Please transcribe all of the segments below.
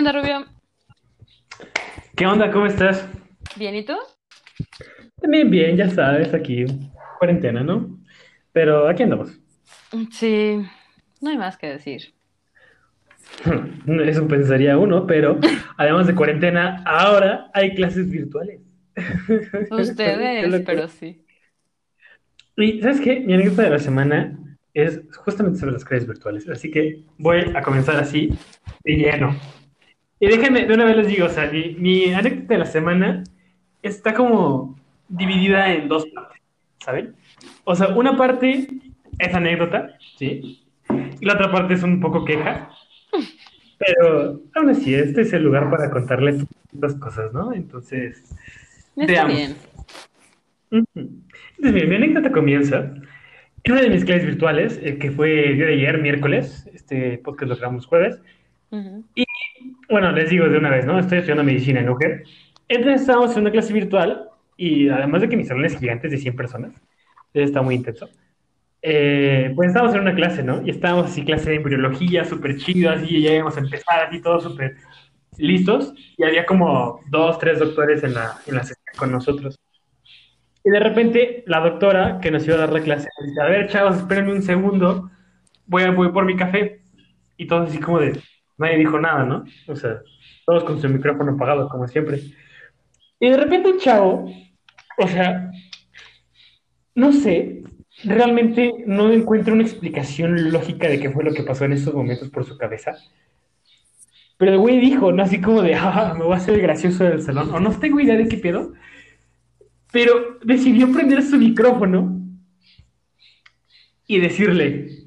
onda, Rubio? ¿Qué onda? ¿Cómo estás? Bien, ¿y tú? También bien, ya sabes, aquí, cuarentena, ¿no? Pero aquí andamos. Sí, no hay más que decir. Eso pensaría uno, pero además de cuarentena, ahora hay clases virtuales. Ustedes, pero sí. Y ¿sabes qué? Mi anécdota de la semana es justamente sobre las clases virtuales. Así que voy a comenzar así, de lleno. Y déjenme, de una vez les digo, o sea, mi, mi anécdota de la semana está como dividida en dos partes, ¿saben? O sea, una parte es anécdota, ¿sí? Y la otra parte es un poco queja, pero aún así, este es el lugar para contarles las cosas, ¿no? Entonces, Está veamos. bien. Entonces, bien, mi anécdota comienza en una de mis clases virtuales, eh, que fue el día de ayer, miércoles, este podcast lo grabamos jueves, Ujú. y bueno, les digo de una vez, ¿no? Estoy estudiando medicina en UGEL. Entonces estábamos en una clase virtual y además de que mi salón es gigante, es de 100 personas, está muy intenso. eh, pues estábamos en una clase, ¿no? Y estábamos así, clase de embriología, súper chido, así, ya íbamos a empezar, así, todos súper listos. Y había como dos, tres doctores en la, en la sesión con nosotros. Y de repente la doctora que nos iba a dar la clase dice, a ver, chavos, espérenme un segundo, voy, a, voy por mi café. Y todos así como de, nadie dijo nada, ¿no? O sea, todos con su micrófono apagado, como siempre. Y de repente un chavo, o sea, no sé, realmente no encuentro una explicación lógica de qué fue lo que pasó en estos momentos por su cabeza. Pero el güey dijo, ¿no? Así como de, ah, me voy a hacer el gracioso del salón. O no tengo idea de qué pedo. Pero decidió prender su micrófono y decirle,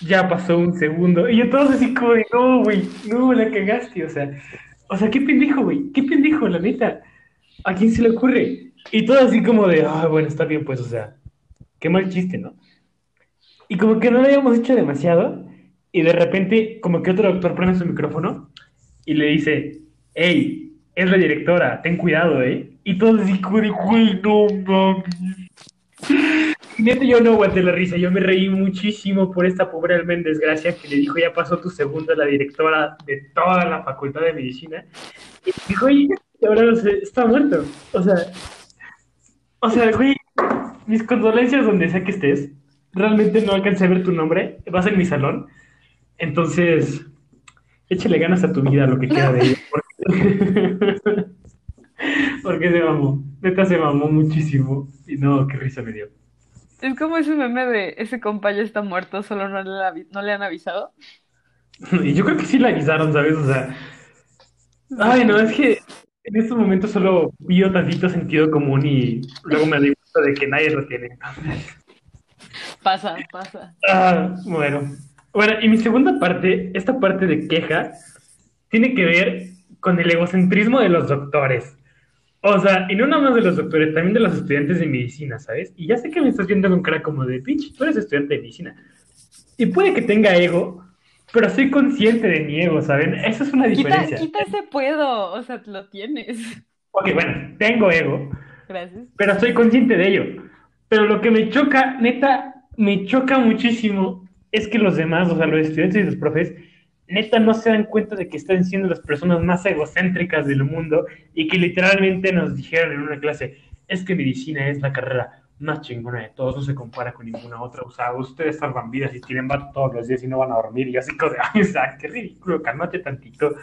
ya pasó un segundo. Y yo todos así como de, no, güey, no, la cagaste. O sea, o sea, qué pendejo, güey, qué pendejo, la neta. ¿A quién se le ocurre? Y todo así como de, ah, bueno, está bien, pues, o sea, qué mal chiste, ¿no? Y como que no lo habíamos hecho demasiado. Y de repente, como que otro doctor prende su micrófono y le dice, hey, es la directora, ten cuidado, ¿eh? Y todos así como de, güey, no mames. Neta, yo no aguanté la risa, yo me reí muchísimo por esta pobre alma en desgracia que le dijo, ya pasó tu segundo a la directora de toda la facultad de medicina. Y dijo, oye, ahora no sé, está muerto. O sea, o sea, güey, mis condolencias donde sea que estés. Realmente no alcancé a ver tu nombre, vas en mi salón. Entonces, échale ganas a tu vida, lo que queda de ella. Porque, porque se mamó, neta se mamó muchísimo. Y no, qué risa me dio. Es como ese meme de ese compa ya está muerto, solo no le, no le han avisado. Y yo creo que sí la avisaron, ¿sabes? O sea, ay, no, es que en estos momentos solo vio tantito sentido común y luego me di cuenta de que nadie lo tiene. Pasa, pasa. Ah, bueno. Bueno, y mi segunda parte, esta parte de queja, tiene que ver con el egocentrismo de los doctores. O sea, y no nada más de los doctores, también de los estudiantes de medicina, ¿sabes? Y ya sé que me estás viendo con cara como de, bitch, tú eres estudiante de medicina. Y puede que tenga ego, pero soy consciente de mi ego, ¿saben? Esa es una Quita, diferencia. quita ese puedo, o sea, lo tienes. Ok, bueno, tengo ego, Gracias. pero soy consciente de ello. Pero lo que me choca, neta, me choca muchísimo es que los demás, o sea, los estudiantes y los profes, neta no se dan cuenta de que están siendo las personas más egocéntricas del mundo y que literalmente nos dijeron en una clase, es que medicina es la carrera más chingona de todos, no se compara con ninguna otra, o sea, ustedes salvan vidas y tienen vato todos los días y no van a dormir, y así ay, o sea, qué ridículo, cálmate tantito.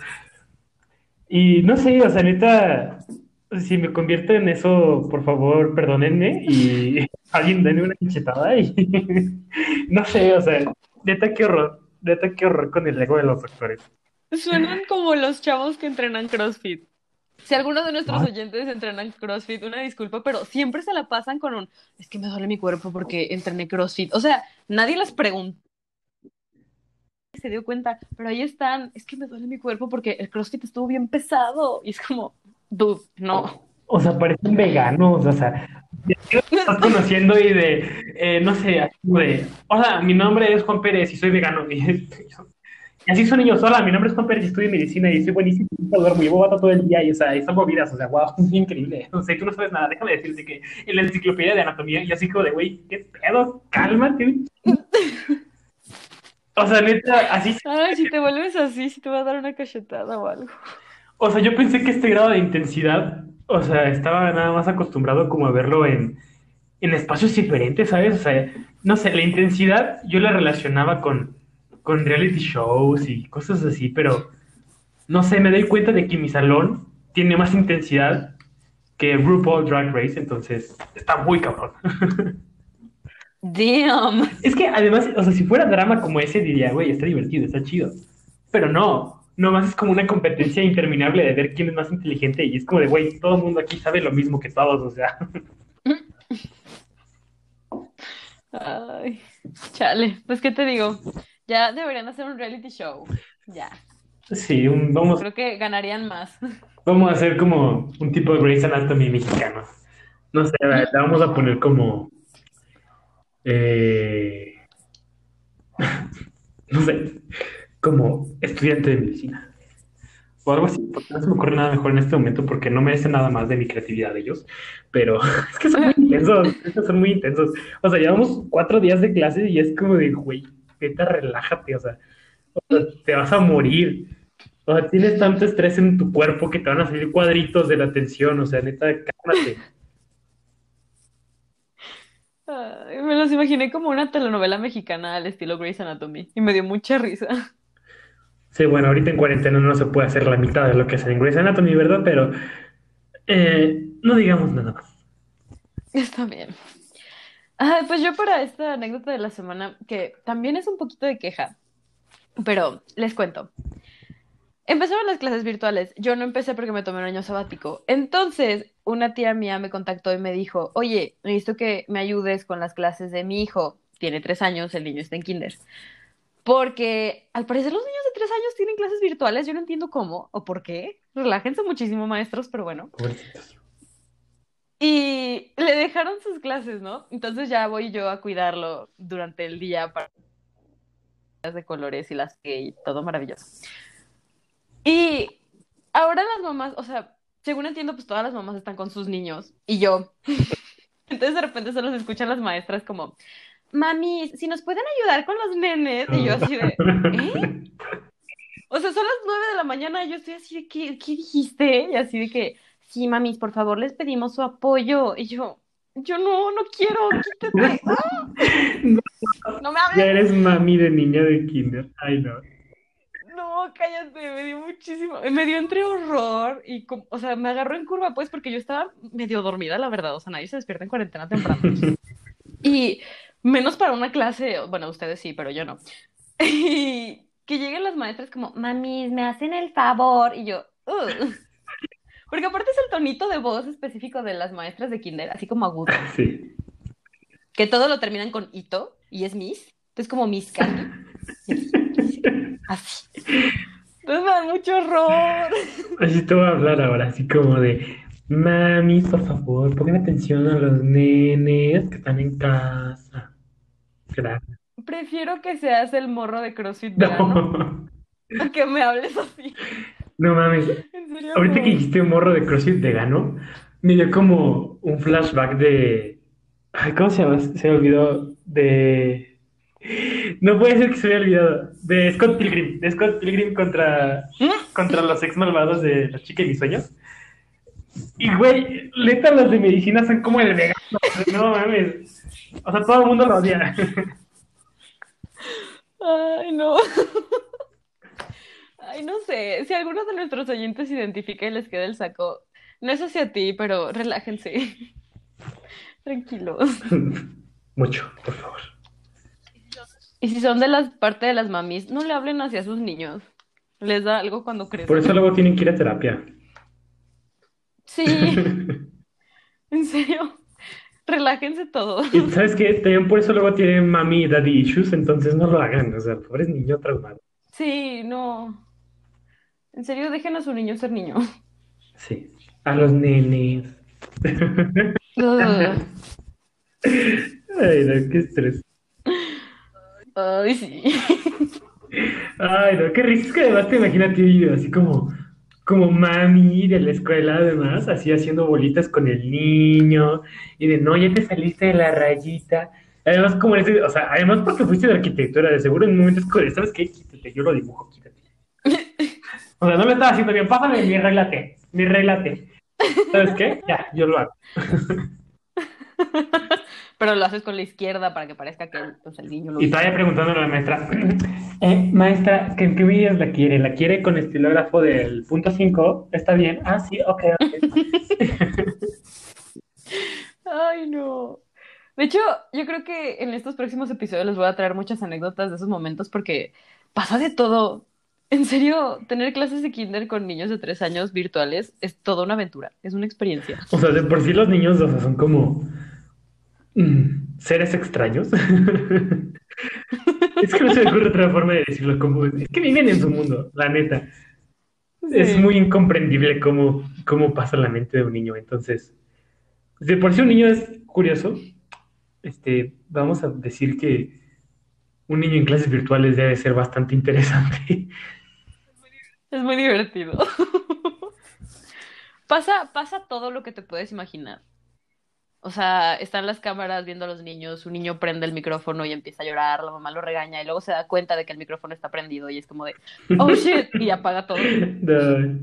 Y no sé, o sea, neta, si me convierto en eso, por favor, perdónenme y alguien denme una cachetada y no sé, o sea, neta qué horror, neta qué horror con el ego de los doctores. Suenan como los chavos que entrenan CrossFit. Si alguno de nuestros Ah. oyentes entrenan CrossFit, una disculpa, pero siempre se la pasan con un, es que me duele mi cuerpo porque entrené CrossFit. O sea, nadie les preguntó, se dio cuenta, pero ahí están, es que me duele mi cuerpo porque el CrossFit estuvo bien pesado. Y es como, dude, no. O sea, parecen veganos, o sea, ¿de qué los estás conociendo y de, eh, no sé, de, hola, mi nombre es Juan Pérez y soy vegano. Y, y así son ellos, hola, mi nombre es Juan Pérez y estudio medicina y soy buenísimo, y duermo, llevo bata todo el día y, o sea, y salvo vidas, o sea, wow, es increíble. O sea, tú no sabes nada, déjame decirte que en la enciclopedia de anatomía, y así como de, güey, qué pedo, cálmate. O sea, neta, así. Ay, si te vuelves así, si te va a dar una cachetada o algo. O sea, yo pensé que este grado de intensidad, o sea, estaba nada más acostumbrado como a verlo en, en espacios diferentes, ¿sabes? O sea, no sé, la intensidad yo la relacionaba con, con reality shows y cosas así, pero no sé, me doy cuenta de que mi salón tiene más intensidad que RuPaul Drag Race, entonces está muy cabrón. Damn. Es que además, o sea, si fuera drama como ese, diría, güey, está divertido, está chido. Pero no, nomás es como una competencia interminable de ver quién es más inteligente y es como de, güey, todo el mundo aquí sabe lo mismo que todos, o sea. Ay, chale. Pues, ¿qué te digo? Ya deberían hacer un reality show. Ya. Sí, un- vamos, Creo que ganarían más. vamos a hacer como un tipo de Grey's Anatomy mexicano. No sé, la la vamos a poner como... eh, no sé, como estudiante de medicina. O algo así, porque no se me ocurre nada mejor en este momento porque no merece nada más de mi creatividad ellos. Pero es que son muy intensos, es que son muy intensos. O sea, llevamos cuatro días de clase y es como de, güey, neta, relájate, o sea, o sea, te vas a morir. O sea, tienes tanto estrés en tu cuerpo que te van a salir cuadritos de la tensión, o sea, neta, cálmate. Ay, me los imaginé como una telenovela mexicana al estilo Grey's Anatomy y me dio mucha risa. Sí, bueno, ahorita en cuarentena no se puede hacer la mitad de lo que hacen en Grey's Anatomy, ¿verdad? Pero eh, no digamos nada más. Está bien. Ay, pues yo para esta anécdota de la semana, que también es un poquito de queja, pero les cuento. Empezaron las clases virtuales. Yo no empecé porque me tomé un año sabático. Entonces, una tía mía me contactó y me dijo, oye, necesito que me ayudes con las clases de mi hijo. Tiene tres años, el niño está en kinder. Porque al parecer los niños de tres años tienen clases virtuales. Yo no entiendo cómo o por qué. Relájense muchísimo, maestros, pero bueno. Pobrecitos. Y le dejaron sus clases, ¿no? Entonces ya voy yo a cuidarlo durante el día para las de colores y las que y todo maravilloso. Y ahora las mamás, o sea, según entiendo, pues todas las mamás están con sus niños y yo. Entonces de repente se los escuchan las maestras como, mami, si nos pueden ayudar con los nenes. Y yo así de, ¿eh? O sea, son las nueve de la mañana y yo estoy así de, ¿qué, qué dijiste? Y así de que, sí, mamis, por favor, les pedimos su apoyo. Y yo, yo no, no quiero, quítate. ¡Ah! No me Ya hables. eres mami de niña de kinder. Ay, no. No, cállate, me dio muchísimo, me dio entre horror y, o sea, me agarró en curva, pues, porque yo estaba medio dormida, la verdad, o sea, nadie se despierta en cuarentena temprano. Y menos para una clase, bueno, ustedes sí, pero yo no. Y que lleguen las maestras como, mamis, me hacen el favor, y yo, "Ugh". Porque aparte es el tonito de voz específico de las maestras de kinder, así como agudo, Sí. que todo lo terminan con ito, y es Miss, entonces como Miss Candy, así. Entonces me da mucho horror. Así te voy a hablar ahora, así como de, mami, por favor, pongan atención a los nenes que están en casa. Gracias. Prefiero que seas el morro de CrossFit No, a que me hables así. no mames. En serio, Ahorita no. que dijiste un morro de CrossFit vegano, me dio como un flashback de. Ay, ¿cómo se llama? Se me olvidó. De. No puede ser que se me haya olvidado. De Scott Pilgrim. De Scott Pilgrim contra, contra los ex malvados de La chica de mis sueños. Y güey, neta, los de medicina son como el vegano. No mames. O sea, todo el mundo lo odia. Ay, no. Ay, no sé. Si alguno de nuestros oyentes se identifica y les queda el saco, no es hacia ti, pero relájense. Tranquilos. Mucho, por favor. Y si son de las parte de las mamis, no le hablen hacia sus niños. Les da algo cuando crecen. Por eso luego tienen que ir a terapia. Sí, en serio. Relájense todos. Y sabes qué, también por eso luego tienen mami y daddy issues, entonces no lo hagan, o sea, pobres niños traumados. Sí, no. En serio, dejen a su niño ser niño. Sí, a los nenes. Ay, no, qué estrés. Ay, sí. Ay, no, qué risa. Es que además te imaginas así como, como mami de la escuela, además, así haciendo bolitas con el niño, y de no, ya te saliste de la rayita, Además, como ese, o sea, además porque fuiste de arquitectura, de seguro en un momento es como, de, ¿sabes qué? Quítate, yo lo dibujo, quítate. O sea, no lo estaba haciendo bien, pásame mi regla T, mi regla T. ¿Sabes qué? Ya, yo lo hago. Pero lo haces con la izquierda para que parezca que pues, el niño lo Y estaba preguntándole a la maestra, eh, maestra, ¿qué, ¿qué medidas la quiere? ¿La quiere con estilógrafo del punto 5? ¿Está bien? Ah, sí, ok, ok. Ay, no. De hecho, yo creo que en estos próximos episodios les voy a traer muchas anécdotas de esos momentos porque pasa de todo. En serio, tener clases de kinder con niños de tres años virtuales es toda una aventura, es una experiencia. O sea, de por sí los niños, o sea, son como seres extraños. Es que no se me ocurre otra forma de decirlo, como es que viven en su mundo, la neta. Es muy incomprendible cómo, cómo pasa la mente de un niño. Entonces, de por sí un niño es curioso, este, vamos a decir que un niño en clases virtuales debe ser bastante interesante. Es muy divertido. Pasa, pasa todo lo que te puedes imaginar. O sea, están las cámaras viendo a los niños, un niño prende el micrófono y empieza a llorar, la mamá lo regaña y luego se da cuenta de que el micrófono está prendido y es como de, oh shit, y apaga todo. No.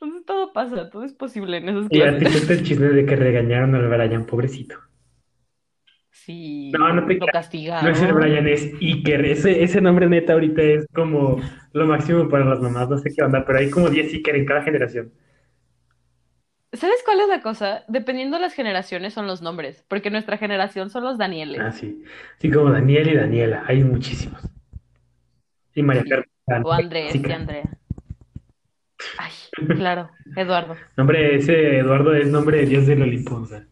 Entonces todo pasa, todo es posible en esas Y clases. cuenta el chisme de que regañaron al Brian, pobrecito. Sí, No, no te lo castigaron. No es el Brian, es Iker. Ese, ese nombre neta ahorita es como lo máximo para las mamás. No sé qué onda, pero hay como 10 Iker en cada generación. ¿Sabes cuál es la cosa? Dependiendo de las generaciones son los nombres, porque nuestra generación son los Danieles. Ah, sí. Así como Daniel y Daniela. Hay muchísimos. Y María Sí. Fernanda. O Andrés Sí, y. Andrea. Ay, claro, Eduardo. Nombre, ese Eduardo es nombre de Dios del Olimpo. o sea.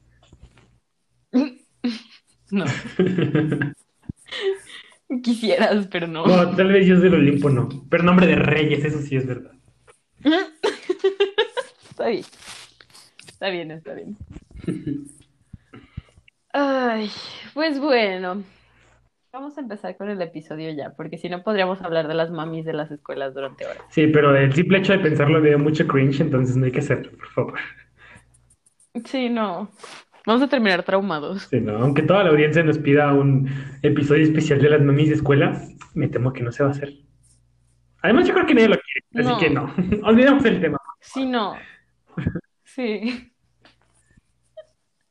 No, quisieras, pero no. No, tal vez Dios del Olimpo no. Pero nombre de Reyes, eso sí es verdad. Está bien. Está bien, está bien. Ay, pues bueno. Vamos a empezar con el episodio ya, porque si no podríamos hablar de las mamis de las escuelas durante horas. Sí, pero el simple hecho de pensarlo me dio mucho cringe, entonces no hay que hacerlo, por favor. Sí, no. Vamos a terminar traumados. Sí, no, aunque toda la audiencia nos pida un episodio especial de las mamis de escuela, me temo que no se va a hacer. Además, yo creo que nadie lo quiere, así No. que no. Olvidemos el tema. Sí, no. Sí.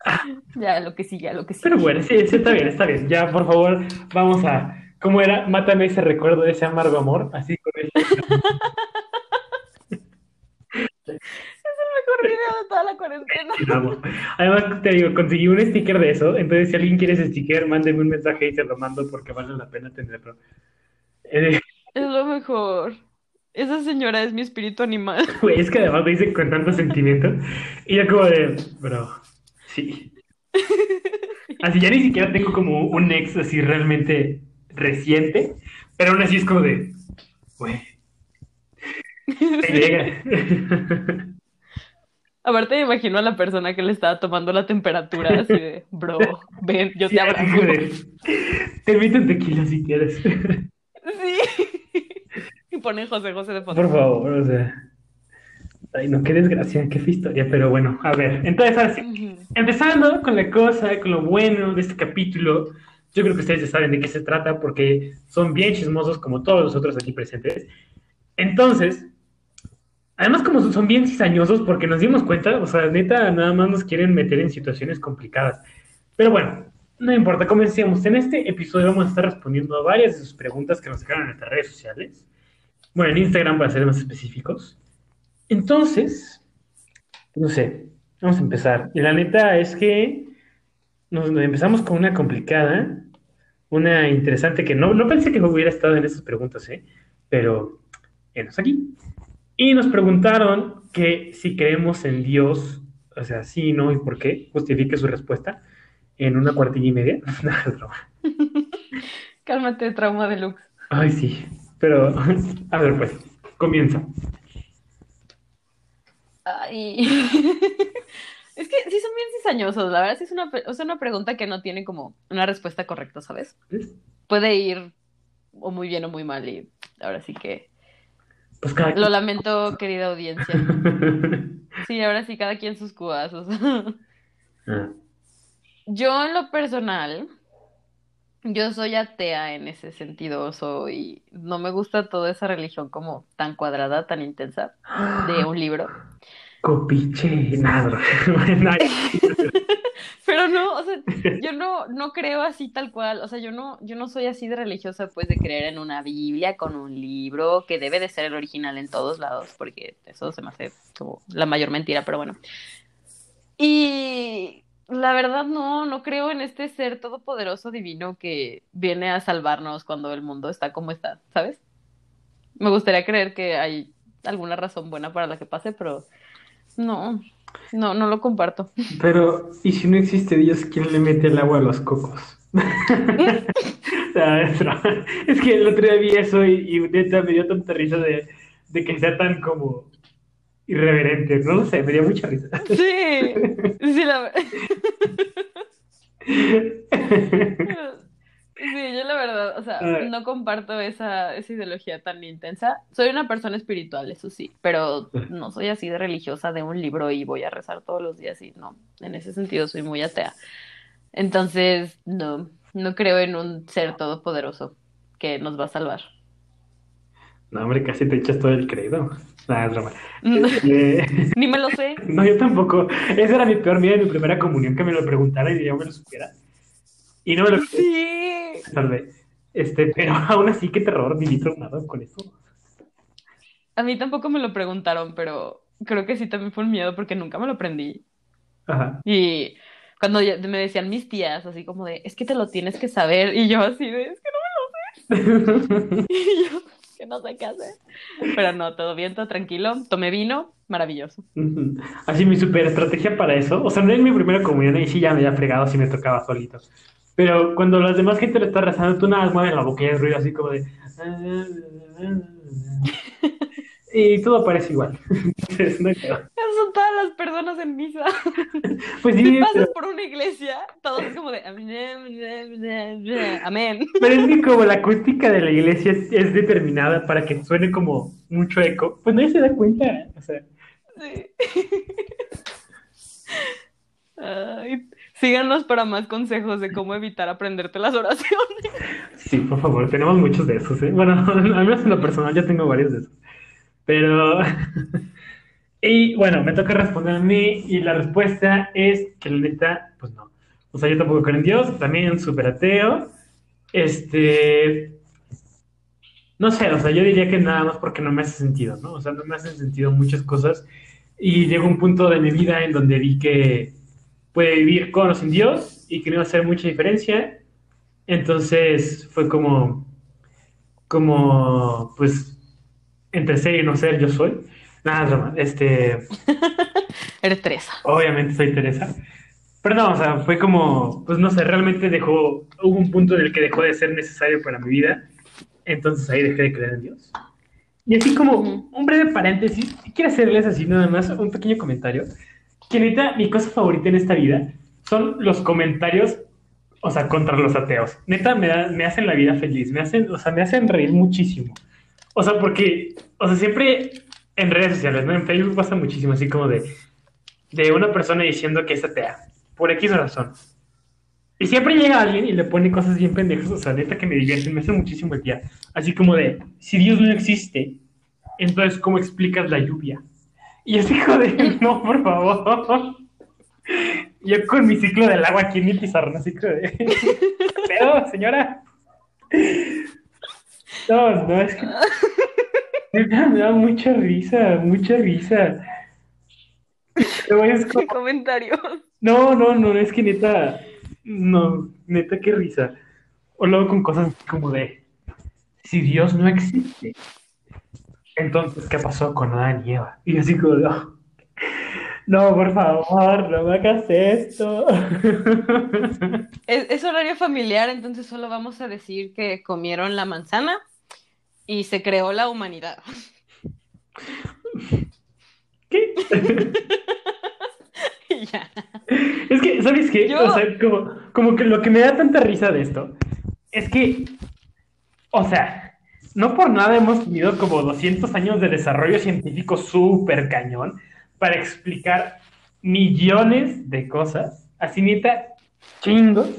Ya, lo que sí, ya, lo que sí. Pero bueno, sí, sí, está bien, está bien. Ya, por favor, vamos a. ¿Cómo era? Mátame ese recuerdo de ese amargo amor. Así con ese. mejor video de toda la cuarentena. Vamos. Además, te digo, conseguí un sticker de eso. Entonces, si alguien quiere ese sticker, mándeme un mensaje y se lo mando porque vale la pena tenerlo. Eh, Es lo mejor. Esa señora es mi espíritu animal. güey, es que además lo hice con tanto sentimiento. Y yo, como de, bro, sí. Así ya ni siquiera tengo como un ex así realmente reciente, pero aún así es como de, güey, te llega. Aparte me imagino a la persona que le estaba tomando la temperatura así de, bro, ven, yo Sí, te abrazo. te invito un tequila si quieres. Sí. Y pone José José de fondo. Por favor, o sea. Ay, no, qué desgracia, qué fea historia, pero bueno, a ver. Entonces, ahora sí, Ujú. empezando con la cosa, con lo bueno de este capítulo, yo creo que ustedes ya saben de qué se trata porque son bien chismosos como todos los otros aquí presentes. Entonces, además como son bien cizañosos porque nos dimos cuenta, o sea, neta, nada más nos quieren meter en situaciones complicadas. Pero bueno, no importa, comencemos. En este episodio vamos a estar respondiendo a varias de sus preguntas que nos dejaron en nuestras redes sociales. Bueno, en Instagram para ser más específicos. Entonces, no sé, vamos a empezar. Y la neta es que nos, nos empezamos con una complicada, una interesante que no, no pensé que hubiera estado en esas preguntas, ¿eh? Pero, enos aquí. Y nos preguntaron que si creemos en Dios, o sea, sí, no y por qué, justifique su respuesta en una cuartilla y media. No. Cálmate, trauma deluxe. Ay, sí, pero, a ver, pues, comienza. Ay. Es que sí son bien cizañosos, la verdad sí es una, pe- es una pregunta que no tiene como una respuesta correcta, ¿sabes? Puede ir o muy bien o muy mal y ahora sí que Pues cada lo lamento, querida audiencia. Sí, ahora sí cada quien sus cubazos. Ah, Yo en lo personal Yo soy atea en ese sentido, soy, no me gusta toda esa religión como tan cuadrada, tan intensa de un libro. Copiche, nada. Pero no, o sea, yo no, no creo así tal cual, o sea, yo no, yo no soy así de religiosa, pues, de creer en una Biblia con un libro que debe de ser el original en todos lados, porque eso se me hace como la mayor mentira, pero bueno. Y la verdad no, no creo en este ser todopoderoso divino que viene a salvarnos cuando el mundo está como está, ¿sabes? Me gustaría creer que hay alguna razón buena para la que pase, pero no, no, no lo comparto. Pero, ¿y si no existe Dios, quién le mete el agua a los cocos? Es, que el otro día vi eso y, me dio tanta risa de, de que sea tan como irreverente. No lo sé, me dio mucha risa. Sí, sí, la Sí, yo la verdad, o sea, no comparto esa, esa ideología tan intensa. Soy una persona espiritual, eso sí, pero no soy así de religiosa de un libro y voy a rezar todos los días y no, en ese sentido soy muy atea. Entonces, no, no creo en un ser todopoderoso que nos va a salvar. No, hombre, casi te echas todo el credo. Nada, es broma. Eh, Ni me lo sé. No, yo tampoco. Ese era mi peor miedo en mi primera comunión, que me lo preguntara y yo me lo supiera. Y no me lo Sí. tarde. Este, pero aún así, qué terror, viví traumado con eso. A mí tampoco me lo preguntaron, pero creo que sí también fue un miedo porque nunca me lo aprendí. Ajá. Y cuando me decían mis tías, así como de, es que te lo tienes que saber, y yo así de, es que no, y yo, que no sé qué hacer. Pero no, todo bien, todo tranquilo. Tomé vino, maravilloso. Así mi super estrategia para eso, o sea, no en mi primera comunión, ahí sí ya me había fregado si me tocaba solito. Pero cuando las demás gente lo está rezando, tú nada más mueves la boca y hay ruido así como de... Y todo parece igual. Entonces, no son todas las personas en misa. Pues Si sí, pasas pero, por una iglesia, todo es como de, amén. pero es que como la acústica de la iglesia es, es determinada para que suene como mucho eco, pues nadie se da cuenta. O sea, Sí. Ay, síganos para más consejos de cómo evitar aprenderte las oraciones. sí, por favor, tenemos muchos de esos, ¿eh? Bueno, al menos en lo personal yo tengo varios de esos. Pero... Y bueno, me toca responder a mí y la respuesta es que la neta, pues no. O sea, yo tampoco creo en Dios, también súper ateo. Este... No sé, o sea, yo diría que nada más porque no me hace sentido, ¿no? O sea, no me hacen sentido muchas cosas. Y llegó un punto de mi vida en donde vi que puede vivir con o sin Dios y que no iba a hacer mucha diferencia. Entonces fue como, como, pues, entre ser y no ser, yo soy. Nada, broma. Este, Eres Teresa. obviamente soy Teresa. Pero no, o sea, fue como, pues no sé, realmente dejó, hubo un punto en el que dejó de ser necesario para mi vida. Entonces ahí dejé de creer en Dios. Y así como un breve paréntesis, quiero hacerles así nada más un pequeño comentario. Que neta, mi cosa favorita en esta vida son los comentarios, o sea, contra los ateos. Neta, me, da- me hacen la vida feliz, me hacen, o sea, me hacen reír muchísimo. O sea, porque, o sea, siempre en redes sociales, ¿no? En Facebook pasa muchísimo, así como de, de una persona diciendo que es atea, por X razón. Y siempre llega alguien y le pone cosas bien pendejas, o sea, neta que me divierten, me hace muchísimo el día. Así como de, si Dios no existe, entonces, ¿cómo explicas la lluvia? Y es hijo de, no, por favor. Yo con mi ciclo del agua aquí en mi pizarrón, así como de, pero, señora. No, no, es que me da mucha risa, mucha risa. Pero es como- ¿Qué comentarios? no, no, no, es que neta, no, neta, qué risa. O luego con cosas como de, si Dios no existe, entonces, ¿qué pasó con Adán y Eva? Y yo así como, no, no, por favor, no me hagas esto. Es, es horario familiar, entonces solo vamos a decir que comieron la manzana y se creó la humanidad. ¿Qué? Ya. Es que, ¿sabes qué? Yo- O sea, como, como que lo que me da tanta risa de esto es que, o sea, no por nada hemos tenido como 200 años de desarrollo científico súper cañón para explicar millones de cosas, así neta, chingos.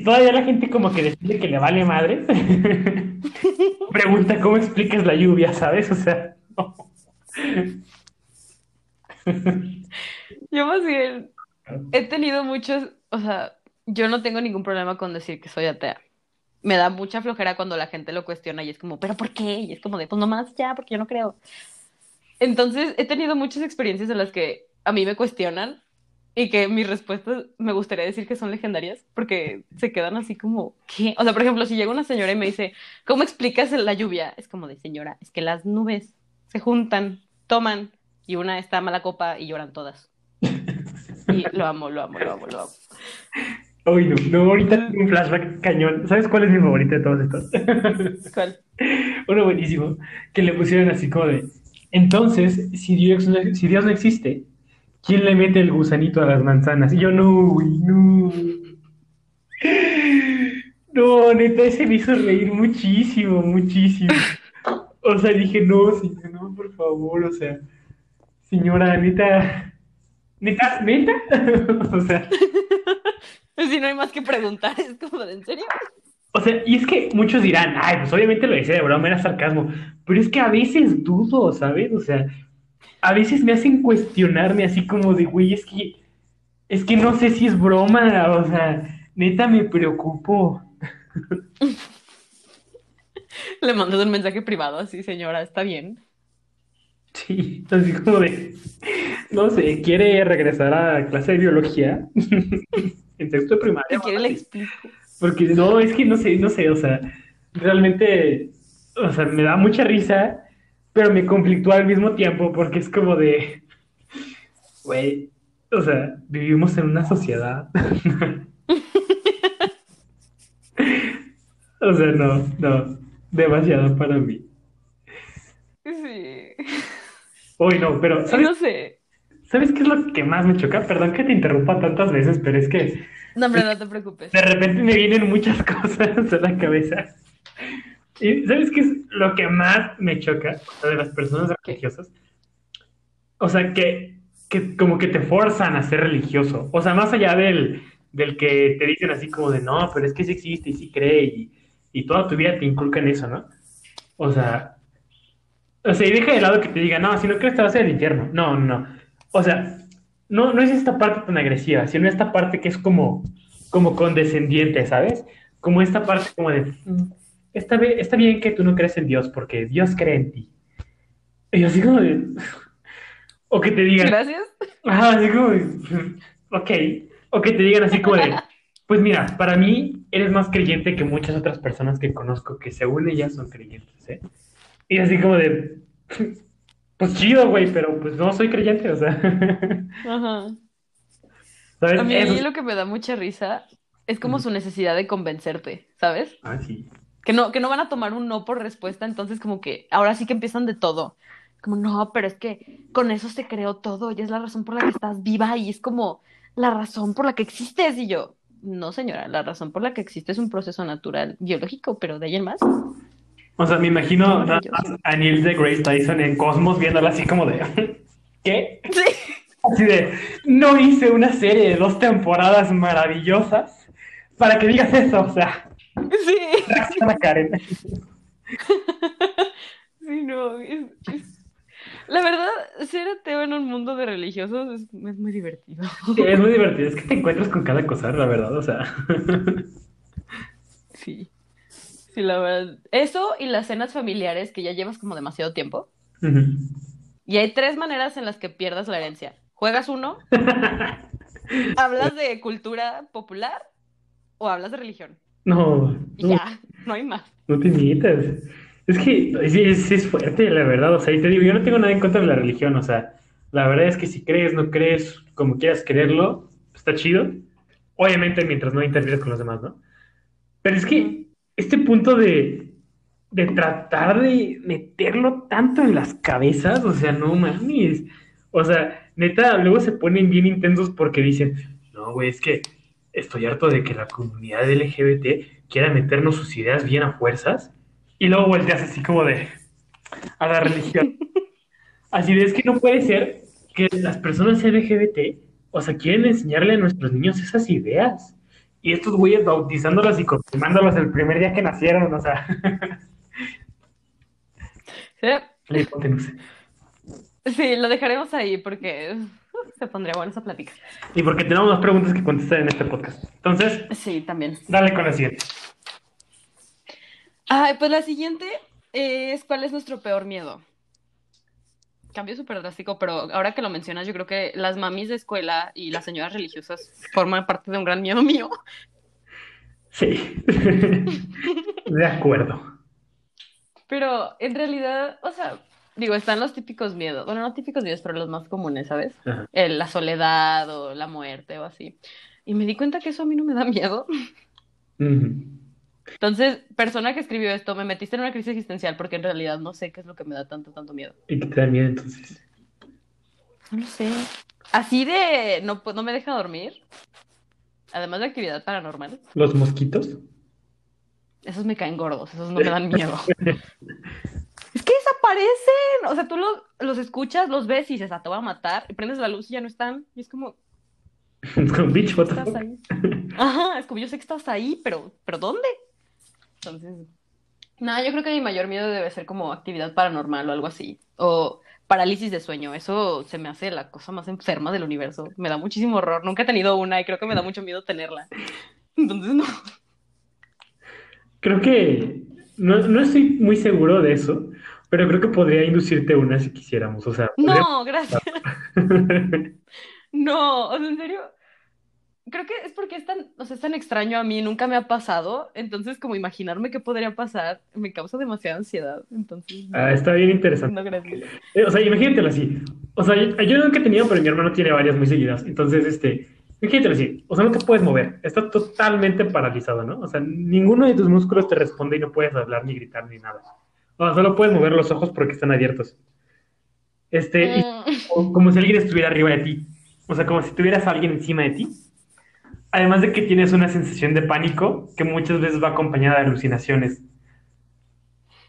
Y todavía la gente como que decide que le vale madre. Pregunta cómo explicas la lluvia, ¿sabes? O sea, no. Yo más bien he tenido muchos, o sea, yo no tengo ningún problema con decir que soy atea. Me da mucha flojera cuando la gente lo cuestiona y es como, ¿pero por qué? Y es como de, pues nomás ya, porque yo no creo. Entonces, he tenido muchas experiencias en las que a mí me cuestionan y que mis respuestas me gustaría decir que son legendarias porque se quedan así como, ¿qué? O sea, por ejemplo, si llega una señora y me dice, ¿cómo explicas la lluvia? Es como de, señora, es que las nubes se juntan, toman y una está a mala copa y lloran todas. Y lo amo, lo amo, lo amo, lo amo. Uy, no, no, ahorita un flashback cañón. ¿Sabes cuál es mi favorito de todos estos? ¿Cuál? Uno buenísimo, que le pusieron así como de, entonces, si Dios, no, si Dios no existe, ¿quién le mete el gusanito a las manzanas? Y yo, no, güey, no. No, neta, ese me hizo reír muchísimo, muchísimo. O sea, dije, no, señora, no, por favor, o sea, señora, neta, neta, neta, o sea, Si no hay más que preguntar, es como de, ¿en serio? o sea, y es que muchos dirán, ay, pues obviamente lo decía de broma, era sarcasmo, pero es que a veces dudo, ¿sabes? O sea, a veces me hacen cuestionarme así como de, güey, es que, es que no sé si es broma, o sea, neta me preocupo. Le mandas un mensaje privado así, señora, ¿está bien? Sí, así como de, no sé, quiere regresar a clase de biología en sexto de primaria. Si quiere o le explico. Porque no, es que no sé, no sé, o sea, realmente, o sea, me da mucha risa, pero me conflictúa al mismo tiempo porque es como de, güey, o sea, vivimos en una sociedad. O sea, no, no, demasiado para mí. Sí. Uy, no, pero, ¿sabes, no sé. ¿sabes qué es lo que más me choca? Perdón que te interrumpa tantas veces, pero es que No, hombre, no te preocupes. de repente me vienen muchas cosas a la cabeza. ¿Y sabes qué es lo que más me choca de las personas religiosas? O sea, que, que como que te forzan a ser religioso. O sea, más allá del, del que te dicen así como de, no, pero es que sí existe y sí cree y, y toda tu vida te inculcan eso, ¿no? O sea, o sea, y deja de lado que te diga, no, si no crees te vas a ir al infierno. No, no. O sea, no, no es esta parte tan agresiva, sino esta parte que es como, como condescendiente, ¿sabes? Como esta parte como de, "Mm, está bien, está bien que tú no crees en Dios, porque Dios cree en ti. Y así como de, o que te digan, Gracias. ajá, así como de, ok, o que te digan así como de, pues mira, para mí eres más creyente que muchas otras personas que conozco que según ellas son creyentes, ¿eh? Y así como de, pues chido, güey, pero pues no soy creyente, o sea, Ajá. ¿sabes? A mí Eso- lo que me da mucha risa es como su necesidad de convencerte, ¿sabes? Ah, sí. Que no, que no van a tomar un no por respuesta, entonces como que ahora sí que empiezan de todo. Como, no, pero es que con eso se creó todo y es la razón por la que estás viva y es como la razón por la que existes. Y yo, no señora, la razón por la que existe es un proceso natural biológico, pero de ahí en más. O sea, me imagino a Neil de Grace Tyson en Cosmos viéndola así como de, ¿qué? Sí. Así de, no hice una serie de dos temporadas maravillosas para que digas eso, o sea, Sí. reacciona Karen. Sí, no. es- es- La verdad, ser ateo en un mundo de religiosos es, es muy divertido. Sí, es muy divertido, es que te encuentras con cada cosa, la verdad, o sea. Sí. Sí, la verdad. Eso y las cenas familiares que ya llevas como demasiado tiempo. Y hay tres maneras en las que pierdas la herencia. Juegas uno, hablas de cultura popular o hablas de religión. No, ya, no hay más. no te imitas. Es que sí, sí es fuerte, la verdad, o sea, y te digo, yo no tengo nada en contra de la religión, o sea, la verdad es que si crees, no crees, como quieras creerlo, está chido. Obviamente mientras no interfieres con los demás, ¿no? Pero es que este punto de, de tratar de meterlo tanto en las cabezas, o sea, no mames. O sea, neta, luego se ponen bien intensos porque dicen, no, güey, es que estoy harto de que la comunidad LGBT quiera meternos sus ideas bien a fuerzas. Y luego volteas así como de a la religión. Así de es que no puede ser que las personas LGBT, o sea, quieren enseñarle a nuestros niños esas ideas. Y estos güeyes bautizándolas y confirmándolas el primer día que nacieron, o sea. sí. sí, lo dejaremos ahí porque se pondría buena esa plática. Y porque tenemos más preguntas que contestar en este podcast. Entonces. Sí, también. Dale con la siguiente. Ay, pues la siguiente es ¿cuál es nuestro peor miedo? Cambio súper drástico, pero ahora que lo mencionas, yo creo que las mamis de escuela y las señoras religiosas forman parte de un gran miedo mío. Sí, de acuerdo. Pero en realidad, o sea, digo, están los típicos miedos, bueno, no típicos miedos, pero los más comunes, ¿sabes? la soledad o la muerte o así. Y me di cuenta que eso a mí no me da miedo. Entonces, persona que escribió esto, me metiste en una crisis existencial porque en realidad no sé qué es lo que me da tanto, tanto miedo. ¿Y qué te da miedo entonces? No lo sé. Así de no, no me deja dormir. Además de actividad paranormal. ¿Los mosquitos? Esos me caen gordos, esos no me dan miedo. desaparecen. O sea, tú los, los escuchas, los ves y dices, ah, te voy a matar. Y prendes la luz y ya no están. Y es como. Es como, bitch, what Ajá, es como yo sé que estás ahí, pero, pero ¿dónde? Entonces, nada, yo creo que mi mayor miedo debe ser como actividad paranormal o algo así. O parálisis de sueño. Eso se me hace la cosa más enferma del universo. Me da muchísimo horror. Nunca he tenido una y creo que me da mucho miedo tenerla. Entonces, no. Creo que no, no estoy muy seguro de eso, pero creo que podría inducirte una si quisiéramos. O sea, no, gracias. no, o sea, en serio creo que es porque es tan, o sea, es tan extraño a mí, nunca me ha pasado, entonces como imaginarme qué podría pasar me causa demasiada ansiedad, entonces... Ah, está bien interesante. Eh, o sea, imagínatelo así, o sea, yo, nunca he tenido, pero mi hermano tiene varias muy seguidas, entonces, este, imagínatelo así, o sea, no te puedes mover, estás totalmente paralizado, ¿no? O sea, ninguno de tus músculos te responde y no puedes hablar, ni gritar, ni nada. Solo puedes mover los ojos porque están abiertos. Este, mm. como si alguien estuviera arriba de ti. O sea, como si tuvieras a alguien encima de ti Además de que tienes una sensación de pánico que muchas veces va acompañada de alucinaciones.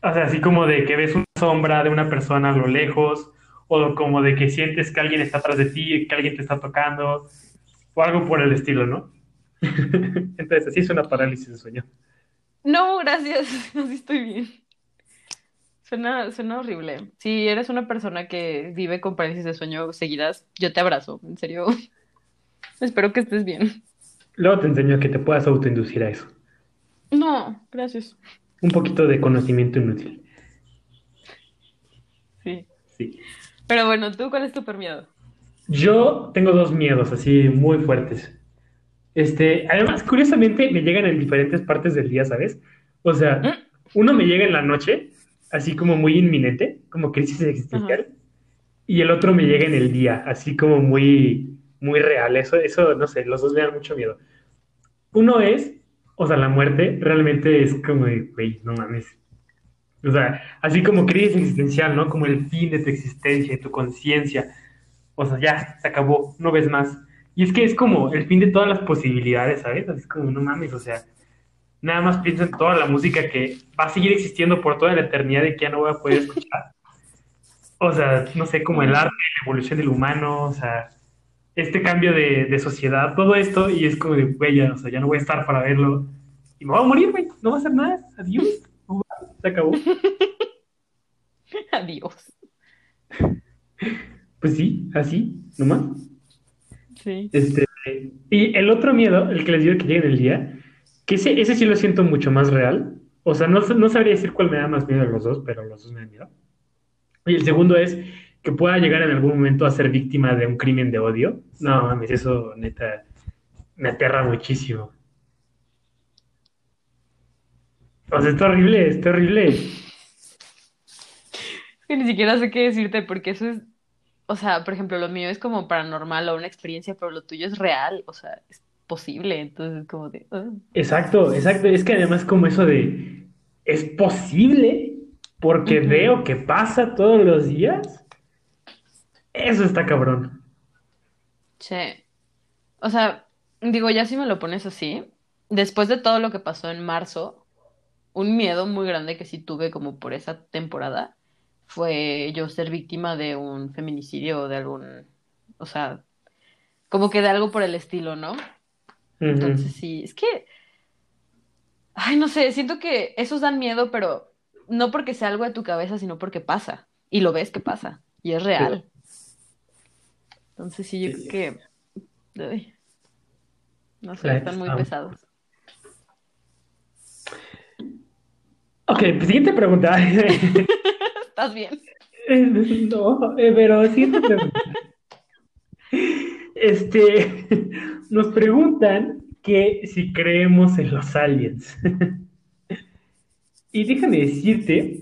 O sea, así como de que ves una sombra de una persona a lo lejos, o como de que sientes que alguien está atrás de ti, que alguien te está tocando, o algo por el estilo, ¿no? Entonces, así es una parálisis de sueño. No, gracias, así estoy bien. Suena, suena horrible. Si eres una persona que vive con parálisis de sueño seguidas, yo te abrazo, en serio. Espero que estés bien. Luego te enseño a que te puedas autoinducir a eso. No, gracias. Un poquito de conocimiento inútil. Sí. Sí. Pero bueno, ¿tú cuál es tu miedo? Yo tengo dos miedos así muy fuertes. Este, además, curiosamente, me llegan en diferentes partes del día, ¿sabes? O sea, ¿Mm? uno me llega en la noche, así como muy inminente, como crisis existencial, y el otro me llega en el día, así como muy, muy real. Eso, eso, no sé, los dos me dan mucho miedo. Uno es, o sea, la muerte realmente es como, güey, no mames. O sea, así como crisis existencial, ¿no? Como el fin de tu existencia, de tu conciencia. O sea, ya, se acabó, no ves más. Y es que es como el fin de todas las posibilidades, ¿sabes? Así como, no mames, o sea, nada más pienso en toda la música que va a seguir existiendo por toda la eternidad y que ya no voy a poder escuchar. O sea, no sé, como el arte, la evolución del humano, o sea, este cambio de, sociedad, todo esto, y es como de, güey, ya, o sea, ya no voy a estar para verlo. Y me voy a morir, güey, no va a hacer nada. Adiós. Se acabó. Adiós. Pues sí, así, nomás. Sí. Este, y el otro miedo, el que les digo que llega en el día, que ese, ese sí lo siento mucho más real. O sea, no, no sabría decir cuál me da más miedo de los dos, pero los dos me dan miedo. Y el segundo es que pueda llegar en algún momento a ser víctima de un crimen de odio. No, mames, eso neta me aterra muchísimo. O sea, es horrible, es horrible. Que ni siquiera sé qué decirte porque eso es, o sea, por ejemplo, lo mío es como paranormal o una experiencia, pero lo tuyo es real, o sea, es posible, entonces como de... Exacto, exacto, es que además como eso de, es posible porque veo que pasa todos los días. Eso está cabrón. Sí. O sea, digo, ya si me lo pones así, después de todo lo que pasó en marzo, un miedo muy grande que sí tuve como por esa temporada fue yo ser víctima de un feminicidio o de algún, o sea, como que de algo por el estilo, ¿no? Entonces sí, es que, ay, no sé, siento que esos dan miedo, pero no porque sea algo de tu cabeza, sino porque pasa. Y lo ves que pasa. Y es real. Entonces sí, yo Sí. creo que... ay, no sé, están muy um, pesados. Ok, siguiente pregunta. ¿Estás bien? Eh, No, eh, pero siguiente pregunta. Este, nos preguntan que si creemos en los aliens. Y déjame decirte,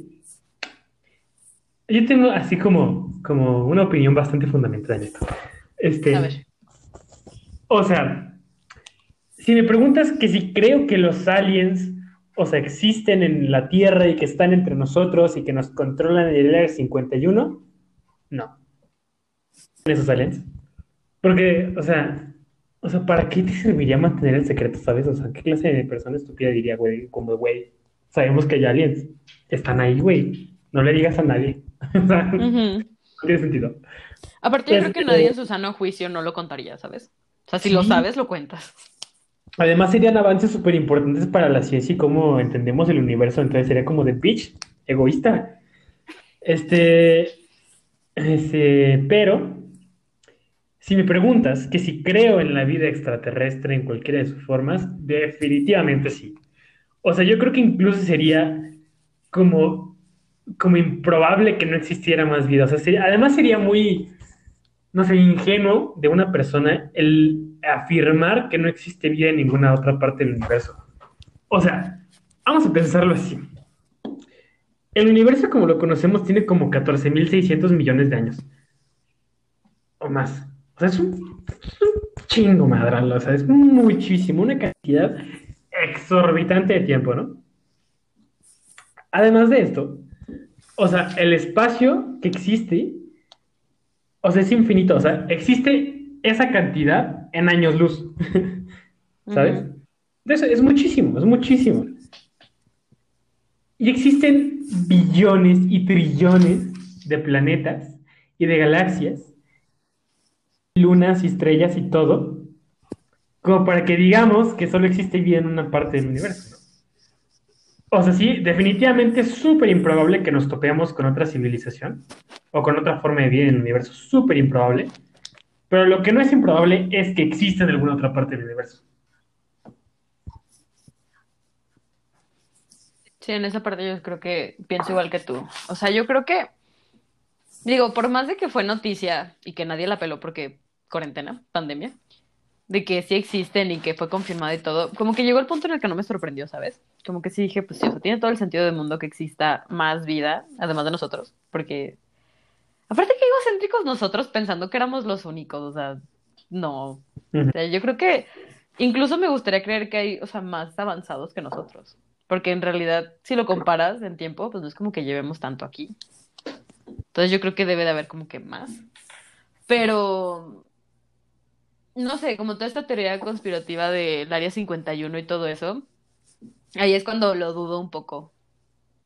yo tengo así como, como una opinión bastante fundamental en esto. Este, A ver. o sea, si me preguntas que si creo que los aliens, o sea, existen en la Tierra y que están entre nosotros y que nos controlan en el Área 51, no. Esos aliens. Porque, o sea, o sea, ¿para qué te serviría mantener el secreto, sabes? O sea, ¿qué clase de persona estúpida diría, güey? Como, güey, sabemos que hay aliens. Están ahí, güey. No le digas a nadie. O sea, no tiene sentido. Aparte, yo creo Este- que nadie en su sano juicio no lo contaría, ¿sabes? O sea, si lo sabes, lo cuentas. Además, serían avances súper importantes para la ciencia y cómo entendemos el universo. Entonces, sería como de bitch, egoísta. Este, este, pero, si me preguntas que si creo en la vida extraterrestre en cualquiera de sus formas, definitivamente sí. O sea, yo creo que incluso sería como, como improbable que no existiera más vida. O sea, además sería muy, no sé, ingenuo de una persona el afirmar que no existe vida en ninguna otra parte del universo. O sea, vamos a pensarlo así. El universo como lo conocemos tiene como 14.600 millones de años. O más. O sea, es un, es un chingo, madral. O sea, es muchísimo, una cantidad exorbitante de tiempo, ¿no? Además de esto, o sea, el espacio que existe, o sea, es infinito. O sea, existe esa cantidad en años luz. ¿Sabes? Ujú. Entonces, es muchísimo, es muchísimo. Y existen billones y trillones de planetas y de galaxias, lunas y estrellas y todo, como para que digamos que solo existe vida en una parte del universo. O sea, sí, definitivamente es súper improbable que nos topeamos con otra civilización o con otra forma de vida en el universo, súper improbable. Pero lo que no es improbable es que exista en alguna otra parte del universo. Sí, en esa parte yo creo que pienso igual que tú. O sea, yo creo que, digo, por más de que fue noticia y que nadie la peló porque cuarentena, pandemia, de que sí existen y que fue confirmado y todo, como que llegó el punto en el que no me sorprendió, ¿sabes? Como que sí dije, pues sí, o sea, tiene todo el sentido del mundo que exista más vida, además de nosotros, porque, aparte que egocéntricos nosotros pensando que éramos los únicos, o sea, no. O sea, yo creo que incluso me gustaría creer que hay, o sea, más avanzados que nosotros. Porque en realidad, si lo comparas en tiempo, pues no es como que llevemos tanto aquí. Entonces yo creo que debe de haber como que más. Pero, no sé, como toda esta teoría conspirativa del Área 51 y todo eso, ahí es cuando lo dudo un poco.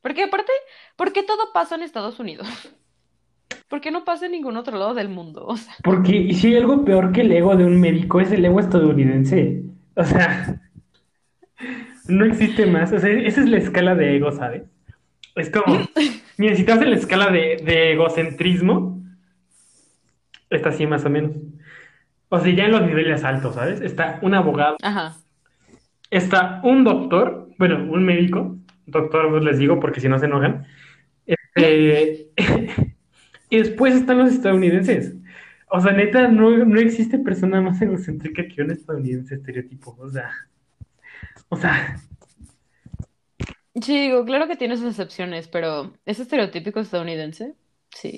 Porque aparte, ¿por qué todo pasa en Estados Unidos? ¿Por qué no pasa en ningún otro lado del mundo? O sea, Porque si hay algo peor que el ego de un médico es el ego estadounidense. O sea, no existe más. O sea, esa es la escala de ego, ¿sabes? Es como, mira, si en la escala de, de egocentrismo, está así más o menos. O sea, ya en los niveles altos, ¿sabes? Está un abogado, ajá. está un doctor, bueno, un médico, doctor pues les digo porque si no se enojan. Este, y después están los estadounidenses. O sea, neta, no, no existe persona más egocéntrica que un estadounidense estereotipo. O sea, o sea, Sí, digo, claro que tiene sus excepciones, pero ese estereotípico estadounidense, sí,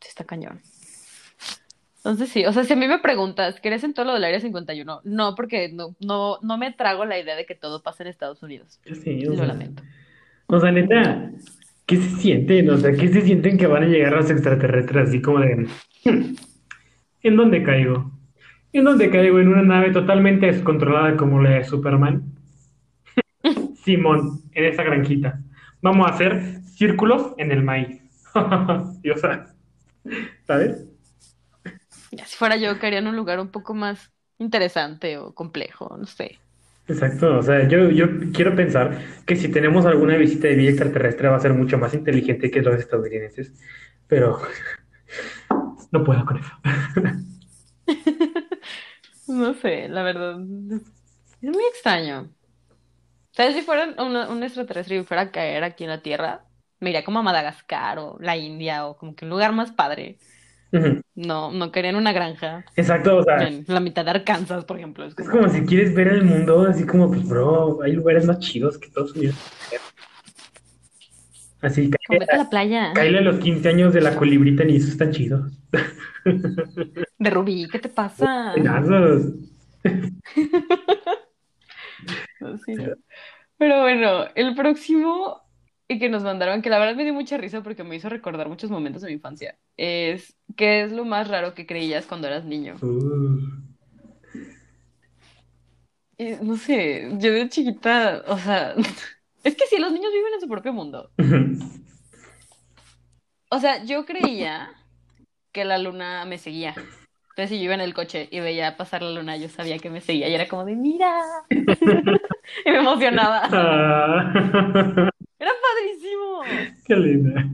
sí está cañón. Entonces sí, o sea, si a mí me preguntas, ¿crees en todo lo del Área 51? No, porque no, no, no me trago la idea de que todo pasa en Estados Unidos. sí, o Lo sea, lamento. o sea, neta, ¿qué se sienten? O sea, ¿qué se sienten que van a llegar los extraterrestres así como de, "Hmm, ¿en dónde caigo? ¿En dónde caigo? ¿En una nave totalmente descontrolada como la de Superman? Simón, en esa granjita. Vamos a hacer círculos en el maíz. Y, o sea, ¿sabes? Ya, si fuera yo, quería en un lugar un poco más interesante o complejo, no sé. Exacto, o sea, yo, yo quiero pensar que si tenemos alguna visita de vida extraterrestre va a ser mucho más inteligente que los estadounidenses, pero no puedo con eso. No sé, la verdad. Es muy extraño. ¿Sabes? Si fuera un extraterrestre y fuera a caer aquí en la Tierra, me iría como a Madagascar o la India o como que un lugar más padre. Ujú. No, no quería en una granja. Exacto, o sea, En la mitad de Arkansas, por ejemplo. Es es como, si quieres ver el mundo, así como, pues, bro, hay lugares más chidos que Estados Unidos. Así, a la playa. cállale a los 15 años de la colibrita ni esos están chidos. De Rubí, ¿qué te pasa? Sí. Pero bueno, el próximo y que nos mandaron, que la verdad me dio mucha risa porque me hizo recordar muchos momentos de mi infancia, es ¿qué es lo más raro que creías cuando eras niño? Uh. No sé, yo de chiquita, o sea, es que sí, los niños viven en su propio mundo. O sea, yo creía que la luna me seguía. Entonces, si yo iba en el coche y veía pasar la luna, yo sabía que me seguía y era como de, mira. Y me emocionaba. Ah, Era padrísimo. qué linda.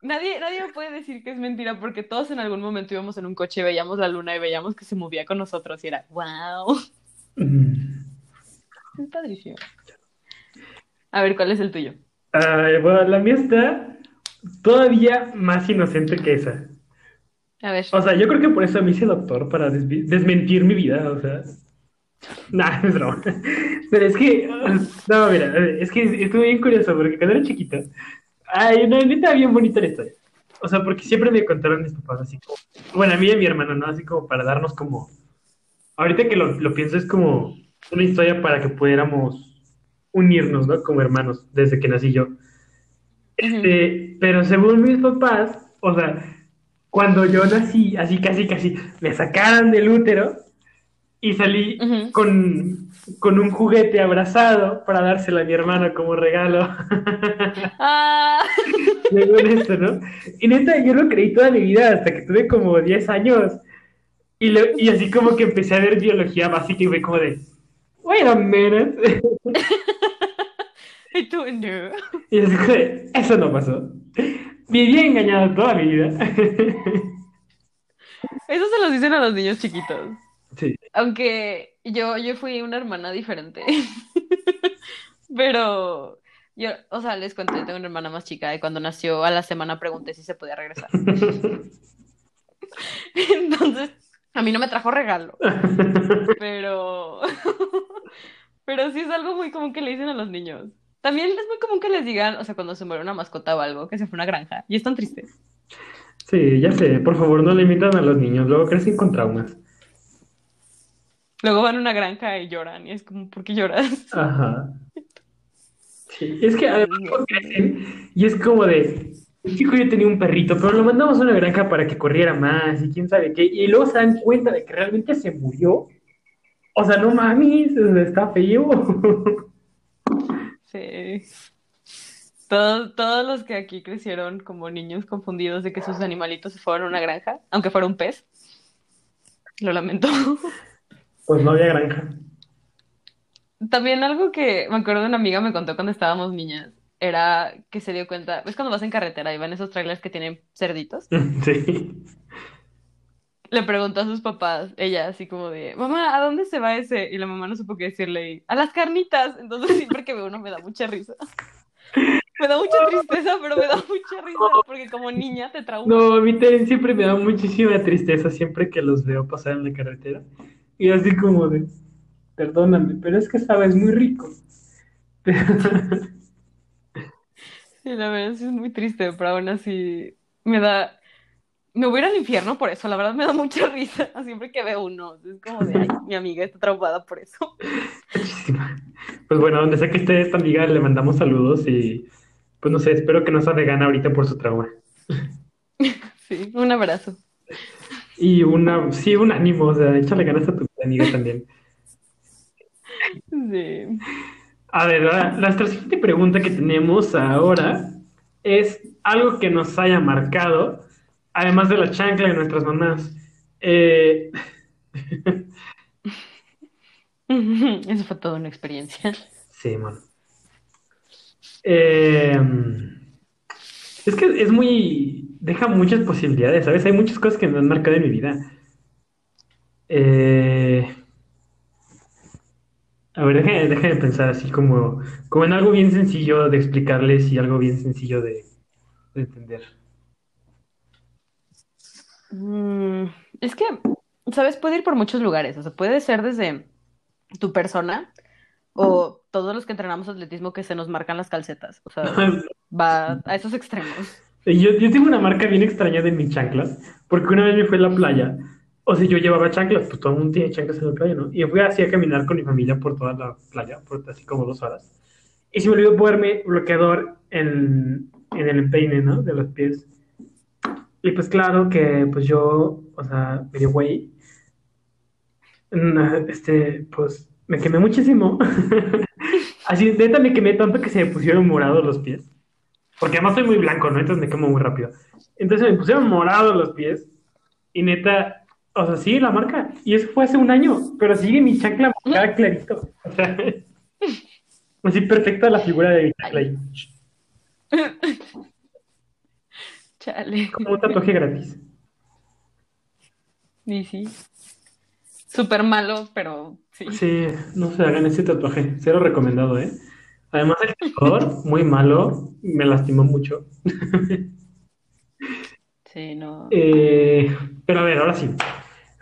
Nadie, nadie me puede decir que es mentira porque todos en algún momento íbamos en un coche y veíamos la luna y veíamos que se movía con nosotros y era, wow. Mm. Es padrísimo. A ver, ¿cuál es el tuyo? Ay, bueno, la mía está todavía más inocente que esa. A ver. O sea, yo creo que por eso me hice doctor, para desmentir mi vida, o sea. Nah, es broma. Pero es que, no, mira, es que estuve bien curioso porque cuando era chiquita, ay, no, neta, bien bonita la historia. O sea, porque siempre me contaron mis papás así como, bueno, a mí y a mi hermano, ¿no? Así como para darnos como, ahorita que lo, lo pienso, es como una historia para que pudiéramos unirnos, ¿no? Como hermanos, desde que nací yo. Este, pero según mis papás, o sea, cuando yo nací, así casi casi, me sacaron del útero y salí Ujú. con, con un juguete abrazado para dárselo a mi hermano como regalo. Ah, esto, ¿no? Y neta, yo lo creí toda mi vida hasta que tuve como 10 años. Y, lo- y así como que empecé a ver biología básica y fue como de, wait a minute. y tú, no. Y así como de, eso no pasó. Viví engañado toda mi vida. Eso se los dicen a los niños chiquitos. Sí. Aunque yo, yo fui una hermana diferente. Pero yo, o sea, les cuento, yo tengo una hermana más chica y cuando nació a la semana pregunté si se podía regresar. Entonces, a mí no me trajo regalo, pero pero sí es algo muy común que le dicen a los niños. También es muy común que les digan, o sea, cuando se muere una mascota o algo, que se fue a una granja y están tristes. Sí, ya sé, por favor no le imitan a los niños, luego crecen con traumas. Luego van a una granja y lloran y es como, ¿por qué lloras? Ajá. Sí, es que además crecen y es como de, el chico yo tenía un perrito, pero lo mandamos a una granja para que corriera más y quién sabe qué, y luego se dan cuenta de que realmente se murió. O sea, no mames, está feo. Sí. Todos, todos los que aquí crecieron como niños confundidos de que sus animalitos se fueron a una granja, aunque fuera un pez, lo lamento. Pues no había granja. También algo que me acuerdo de una amiga me contó cuando estábamos niñas, era que se dio cuenta, ¿ves cuando vas en carretera y van esos trailers que tienen cerditos? Sí. Le preguntó a sus papás, ella así como de, mamá, ¿a dónde se va ese? Y la mamá no supo qué decirle, y, a las carnitas. Entonces siempre que veo uno me da mucha risa. Me da mucha tristeza, pero me da mucha risa porque como niña te trauma. No, a mí también siempre me da muchísima tristeza siempre que los veo pasar en la carretera. Y así como de, perdóname, pero es que sabes muy rico. Sí, la verdad sí es muy triste, pero aún así me da... Me voy a ir al infierno por eso, la verdad me da mucha risa siempre que veo uno. Es como de, ay, mi amiga está traumada por eso. Muchísima. Pues bueno, donde sea que esté esta amiga, le mandamos saludos y pues no sé, espero que no se gana ahorita por su trauma. Sí, un abrazo. Y una, sí, un ánimo, o sea, échale ganas a tu amiga también. Sí. A ver, la, la siguiente pregunta que tenemos ahora es algo que nos haya marcado, además de la chancla de nuestras mamás. Eh, Eso fue toda una experiencia. Sí, mano. Eh, es que es muy... Deja muchas posibilidades, ¿sabes? Hay muchas cosas que me han marcado en mi vida. Eh, a ver, déjame, déjame pensar así como, como en algo bien sencillo de explicarles y algo bien sencillo de, de entender. Mm, es que, ¿sabes? Puede ir por muchos lugares. O sea, puede ser desde tu persona o todos los que entrenamos atletismo que se nos marcan las calcetas. O sea, va a esos extremos. Yo, yo tengo una marca bien extraña de mis chanclas, porque una vez me fui a la playa, o sea, yo llevaba chanclas, pues todo el mundo tiene chanclas en la playa, ¿no? Y fui así a caminar con mi familia por toda la playa, por así como dos horas. Y se me olvidó ponerme bloqueador en, en el empeine, ¿no? De los pies. Y pues claro que pues yo, o sea, medio güey, este, pues me quemé muchísimo. Así, neta, me quemé tanto que se me pusieron morados los pies. Porque además soy muy blanco, ¿no? Entonces me quemo muy rápido. Entonces me pusieron morados los pies. Y neta, o sea, sigue la marca. Y eso fue hace un año. Pero sigue mi chancla marcada clarito. O sea, así perfecta la figura de mi chancla. Chale. Como un tatuaje gratis. Y sí. Súper malo, pero sí. Sí, no se hagan ese tatuaje. Cero recomendado, ¿eh? Además, el tatuador, muy malo. Me lastimó mucho. Sí, no. Eh, pero a ver, ahora sí.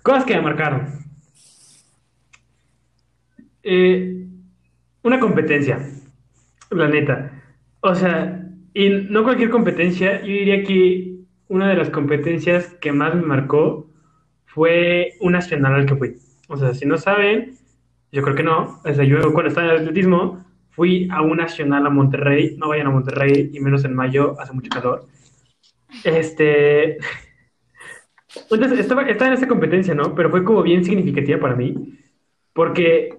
Cosas que me marcaron. Eh, una competencia, la neta. O sea, y no cualquier competencia, yo diría que una de las competencias que más me marcó fue un nacional al que fui. O sea, si no saben, yo creo que no. O sea, yo cuando estaba en atletismo fui a un nacional a Monterrey. No vayan a Monterrey, y menos en mayo, hace mucho calor. Este, entonces, estaba, estaba en esa competencia, ¿no? Pero fue como bien significativa para mí, porque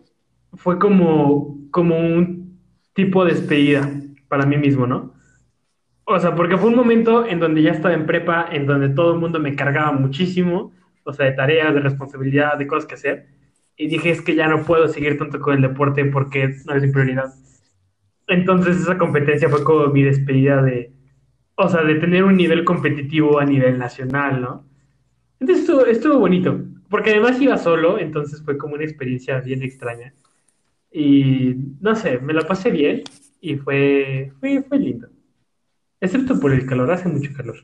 fue como, como un tipo de despedida para mí mismo, ¿no? O sea, porque fue un momento en donde ya estaba en prepa, en donde todo el mundo me cargaba muchísimo, o sea, de tareas, de responsabilidad, de cosas que hacer, y dije, es que ya no puedo seguir tanto con el deporte porque no es mi prioridad. Entonces, esa competencia fue como mi despedida de, o sea, de tener un nivel competitivo a nivel nacional, ¿no? Entonces estuvo, estuvo bonito, porque además iba solo, entonces fue como una experiencia bien extraña. Y no sé, me la pasé bien y fue, fue, fue lindo. Excepto por el calor, hace mucho calor.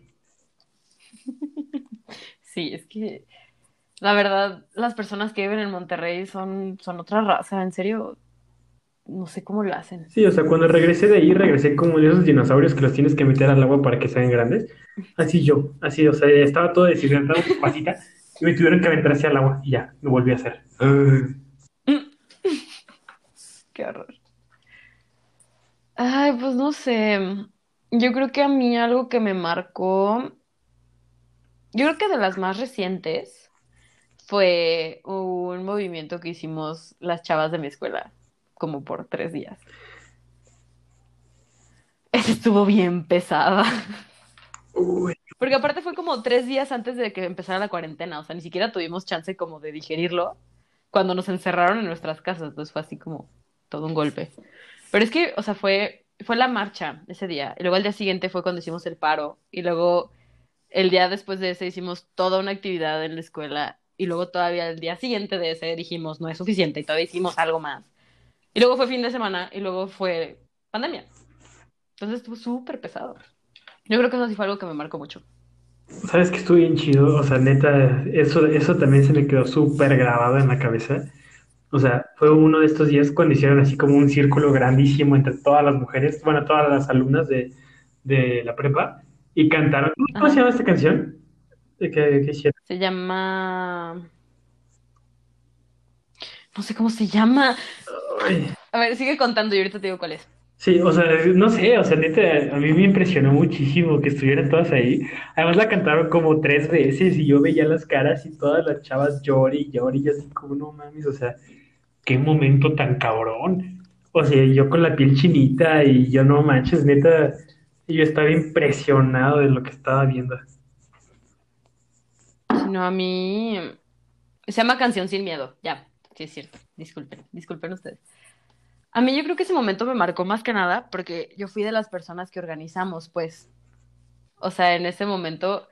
Sí, es que la verdad, las personas que viven en Monterrey son, son otra raza, en serio, no sé cómo lo hacen. Sí, o sea, cuando regresé de ahí, regresé como de esos dinosaurios que los tienes que meter al agua para que sean grandes. Así yo, así, o sea, estaba todo deshidratado, pasita, y me tuvieron que aventar hacia el agua y ya, me volví a hacer. Qué horror. Ay, pues no sé. Yo creo que a mí algo que me marcó, yo creo que de las más recientes fue un movimiento que hicimos las chavas de mi escuela, como por tres días. Estuvo bien pesada. Uy, Porque aparte fue como tres días antes de que empezara la cuarentena, o sea, ni siquiera tuvimos chance como de digerirlo cuando nos encerraron en nuestras casas, entonces fue así como todo un golpe. Pero es que, o sea, fue, fue la marcha ese día, y luego al día siguiente fue cuando hicimos el paro, y luego el día después de ese hicimos toda una actividad en la escuela, y luego todavía el día siguiente de ese dijimos, no es suficiente, y todavía hicimos algo más. Y luego fue fin de semana, y luego fue pandemia. Entonces estuvo súper pesado. Yo creo que eso sí fue algo que me marcó mucho. ¿Sabes que estuvo bien chido? O sea, neta, eso, eso también se me quedó súper grabado en la cabeza. O sea, fue uno de estos días cuando hicieron así como un círculo grandísimo entre todas las mujeres, bueno, todas las alumnas de, de la prepa, y cantaron. ¿Cómo Ajá. se llama esta canción? ¿De qué, qué hicieron? Se llama... No sé cómo se llama. Ay, A ver, sigue contando y ahorita te digo cuál es. Sí, o sea, no sé, o sea, neta, a mí me impresionó muchísimo que estuvieran todas ahí. Además la cantaron como tres veces y yo veía las caras y todas las chavas llori y llori y así como, no mames, o sea, qué momento tan cabrón. O sea, yo con la piel chinita y yo no manches, neta, yo estaba impresionado de lo que estaba viendo. Sino a mí... Se llama Canción sin Miedo, ya. sí es cierto. Disculpen, disculpen ustedes. A mí yo creo que ese momento me marcó más que nada porque yo fui de las personas que organizamos, pues. O sea, en ese momento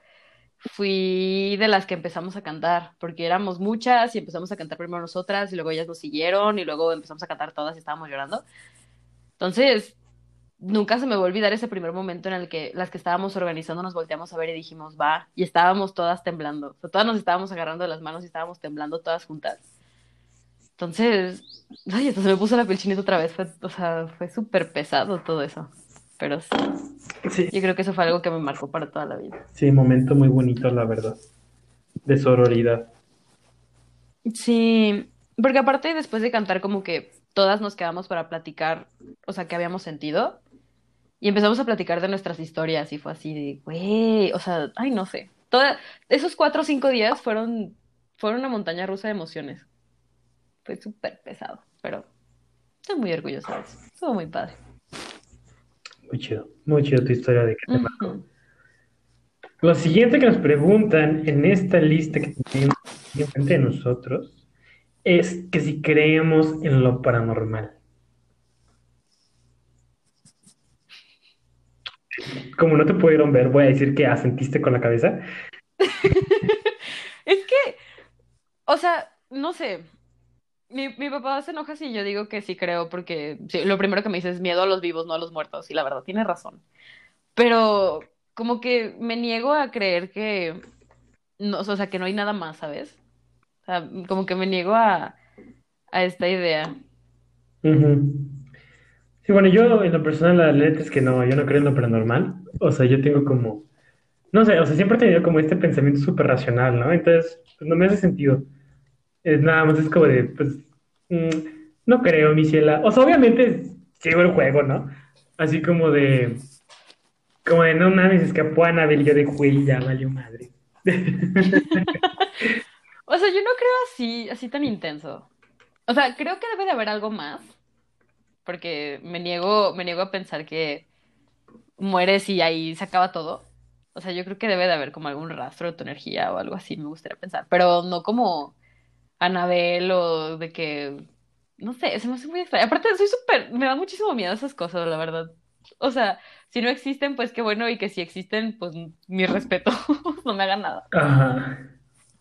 fui de las que empezamos a cantar, porque éramos muchas y empezamos a cantar primero nosotras y luego ellas nos siguieron y luego empezamos a cantar todas y estábamos llorando. Entonces, nunca se me va a olvidar ese primer momento en el que las que estábamos organizando nos volteamos a ver y dijimos, va, y estábamos todas temblando. Todas nos estábamos agarrando de las manos y estábamos temblando todas juntas. Entonces, ay, hasta se me puso la piel chinita otra vez. O sea, fue súper pesado todo eso. Pero sí, Sí, yo creo que eso fue algo que me marcó para toda la vida. sí, momento muy bonito, la verdad. De sororidad. Sí, porque aparte después de cantar como que todas nos quedamos para platicar, o sea, qué habíamos sentido y empezamos a platicar de nuestras historias y fue así de, güey, o sea, ay, no sé. Toda, esos cuatro o cinco días fueron, fueron una montaña rusa de emociones. Fue súper pesado, pero estoy muy orgullosa de eso. Estuvo muy padre. Muy chido. Muy chido tu historia de que te marcó. Lo siguiente que nos preguntan en esta lista que tenemos enfrente de nosotros es que si creemos en lo paranormal. Como no te pudieron ver, voy a decir que asentiste con la cabeza. Es que, o sea, no sé. Mi, mi papá se enoja si yo digo que sí creo, porque lo primero que me dice es miedo a los vivos, no a los muertos. Y la verdad, tiene razón. Pero como que me niego a creer que, no, o sea, que no hay nada más, ¿sabes? O sea, como que me niego a, a esta idea. Sí, bueno, yo en lo personal, la neta es que no, yo no creo en lo paranormal. O sea, yo tengo como, no sé, o sea, siempre he tenido como este pensamiento súper racional, ¿no? Entonces, pues, no me hace sentido. Es nada más, es como de, pues, mm, no creo, mi ciela. O sea, obviamente sigo el juego, ¿no? Así como de, como de, no mames, escapó Annabelle, y yo de, güey, ya valió madre. O sea, yo no creo así, así tan intenso. O sea, creo que debe de haber algo más, porque me niego, me niego a pensar que mueres y ahí se acaba todo. O sea, yo creo que debe de haber como algún rastro de tu energía o algo así, me gustaría pensar, pero no como Anabel o de que, no sé, se me hace muy extraño. Aparte, soy súper, me da muchísimo miedo esas cosas, la verdad. O sea, si no existen, pues qué bueno, y que si existen, pues mi respeto, no me hagan nada. Ajá.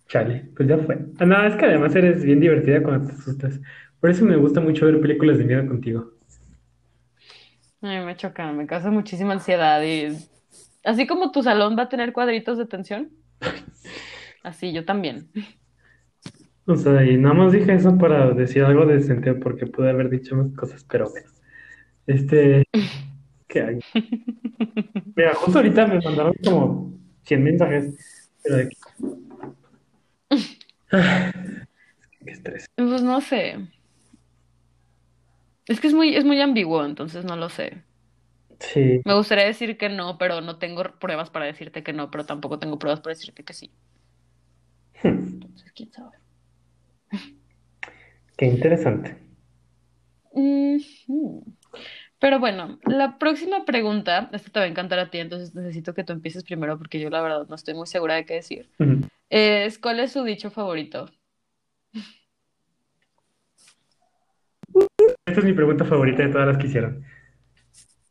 Chale, pues ya fue. Ah, No, es que además eres bien divertida cuando te asustas. Por eso me gusta mucho ver películas de miedo contigo. A mí me chocan, me causa muchísima ansiedad y así como tu salón va a tener cuadritos de tensión, así yo también. O sea, y nada más dije eso para decir algo decente porque pude haber dicho más cosas, pero bueno. Este, ¿qué hay? Mira, justo ahorita me mandaron como 100 mensajes, pero de. Ah, Qué estrés. Pues no sé. Es que es muy, es muy ambiguo, entonces no lo sé. Sí, Me gustaría decir que no, pero no tengo pruebas para decirte que no, pero tampoco tengo pruebas para decirte que sí. Entonces, quién sabe. Qué interesante. Pero bueno, la próxima pregunta, esta te va a encantar a ti, entonces necesito que tú empieces primero porque yo la verdad no estoy muy segura de qué decir. Es, ¿cuál es su dicho favorito? Esta es mi pregunta favorita de todas las que hicieron.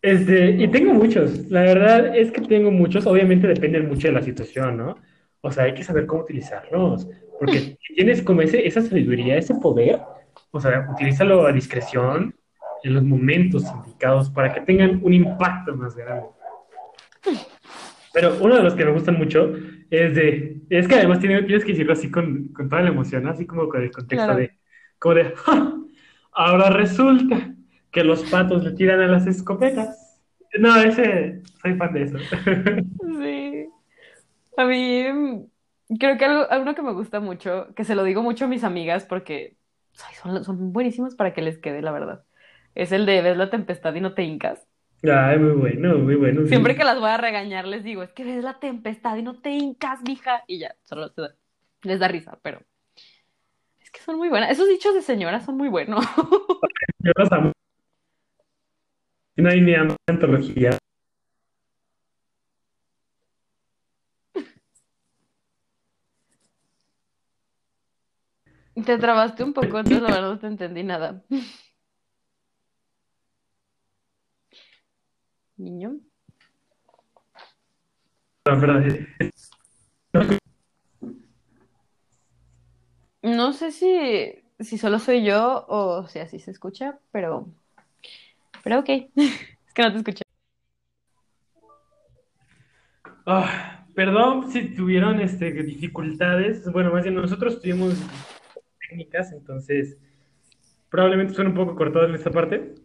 Este, y tengo muchos, la verdad es que tengo muchos, obviamente depende mucho de la situación, ¿no? O sea, hay que saber cómo utilizarlos, porque tienes como ese, esa sabiduría, ese poder, o sea, utilízalo a discreción en los momentos indicados para que tengan un impacto más grande. Pero uno de los que me gustan mucho es de, es que además tiene- tienes que decirlo así con, con toda la emoción. Así como con el contexto Claro. de, como de, "Ja, ahora resulta que los patos le tiran a las escopetas. No, ese, soy fan de eso. Sí. A mí creo que algo, algo que me gusta mucho, que se lo digo mucho a mis amigas porque ay, son, son buenísimas para que les quede, la verdad. Es el de ves la tempestad y no te hincas. Ay, muy bueno, muy bueno. sí. Siempre que las voy a regañar les digo, es que ves la tempestad y no te hincas, mija. Y ya, solo se da- les da risa, pero es que son muy buenas. Esos dichos de señora son muy buenos. Yo los amo. No hay ni ama antología. Te trabaste un poco, entonces la verdad no te entendí nada. Niño. Perdón. No sé si, si solo soy yo o si así se escucha, pero, pero ok. Es que no te escuché. Ah, perdón si tuvieron este, dificultades. Bueno, más bien nosotros tuvimos técnicas, entonces probablemente suene un poco cortado en esta parte.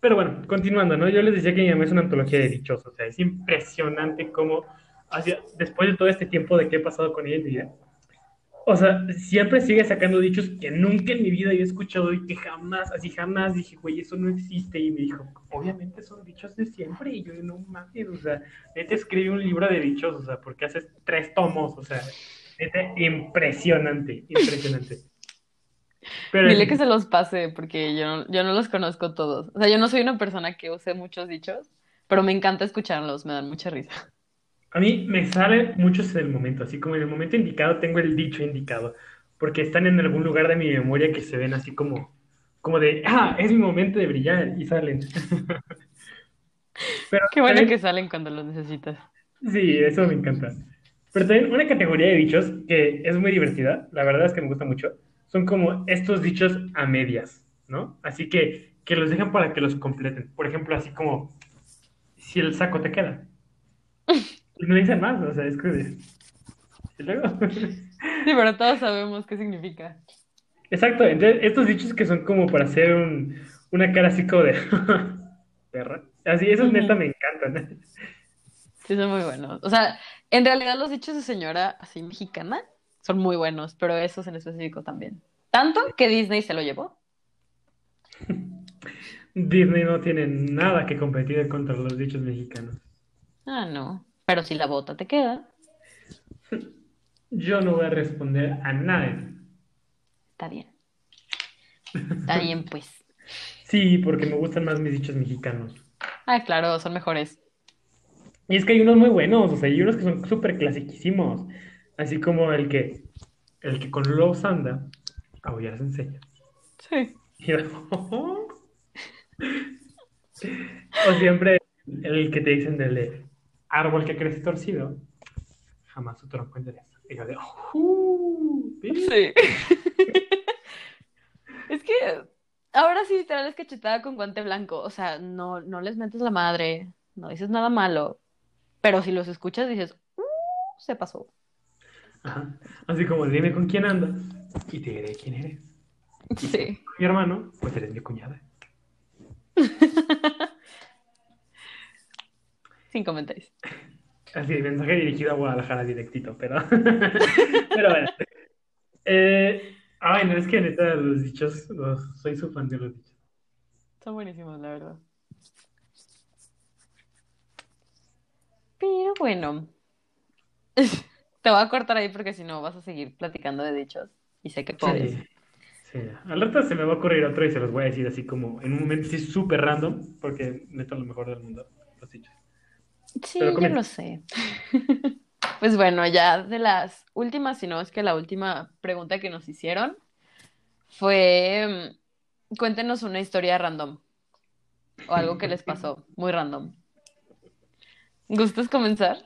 Pero bueno, continuando, ¿no? Yo les decía que mi mamá es una antología de dichos, o sea, es impresionante cómo, hacia, después de todo este tiempo de que he pasado con ella en mi vida, o sea, siempre sigue sacando dichos que nunca en mi vida había escuchado y que jamás, así jamás dije, güey, eso no existe. Y me dijo, obviamente son dichos de siempre. Y yo, no mames, o sea, neta escribí un libro de dichos, o sea, porque haces tres tomos, o sea, neta, impresionante, impresionante. Pero Dile que se los pase, porque yo no, yo no los conozco todos. O sea, yo no soy una persona que use muchos dichos, pero me encanta escucharlos, me dan mucha risa. A mí me sale muchos en el momento, así como en el momento indicado tengo el dicho indicado, porque están en algún lugar de mi memoria que se ven así como, como de, ah, es mi momento de brillar, y salen. Pero Qué bueno que salen cuando los necesitas. Sí, eso me encanta. Pero también una categoría de dichos que es muy divertida, la verdad es que me gusta mucho, son como estos dichos a medias, ¿no? Así que, que los dejan para que los completen. Por ejemplo, así como, si el saco te queda. no dicen más, o sea, es que... ¿Y luego? Sí, pero todos sabemos qué significa. Exacto, entonces estos dichos que son como para hacer un, una cara así como de perra. Así, esos neta me encantan. Sí, son muy buenos. O sea, en realidad los dichos de señora así mexicana son muy buenos, pero esos en específico también. Tanto que Disney se lo llevó. Disney no tiene nada que competir contra los dichos mexicanos. Ah, no. Pero si la bota te queda. Yo no voy a responder a nadie. Está bien. Está bien, pues. Sí, porque me gustan más mis dichos mexicanos. Ah, claro, son mejores. Y es que hay unos muy buenos, o sea, hay unos que son súper clasiquísimos. Así como el que, el que con los anda, aullar se enseña. Sí. o siempre el que te dicen del árbol que crece torcido, jamás su tronco endereza. Y yo de, uh, sí. es que ahora sí, literal es cachetada con guante blanco. O sea, no, no les metes la madre, no dices nada malo. Pero si los escuchas, dices, uh, se pasó. Ajá. Así como dime con quién andas y te diré quién eres. Sí. Mi hermano, pues eres mi cuñada. Sin comentarios. Así, mensaje dirigido a Guadalajara directito, pero. pero bueno. Eh, ay, no, es que neta, los dichos, soy su fan de los dichos. Son buenísimos, la verdad. Pero bueno. Te voy a cortar ahí porque si no vas a seguir platicando de dichos. Y sé que puedes. Sí, sí. Al rato se me va a ocurrir otro y se los voy a decir así como en un momento súper random, porque neta lo mejor del mundo, los dichos. Sí, yo lo sé. Pues bueno, ya de las últimas, si no es que la última pregunta que nos hicieron fue, mm, cuéntenos una historia random o algo que les pasó, muy random. ¿Gustas comenzar?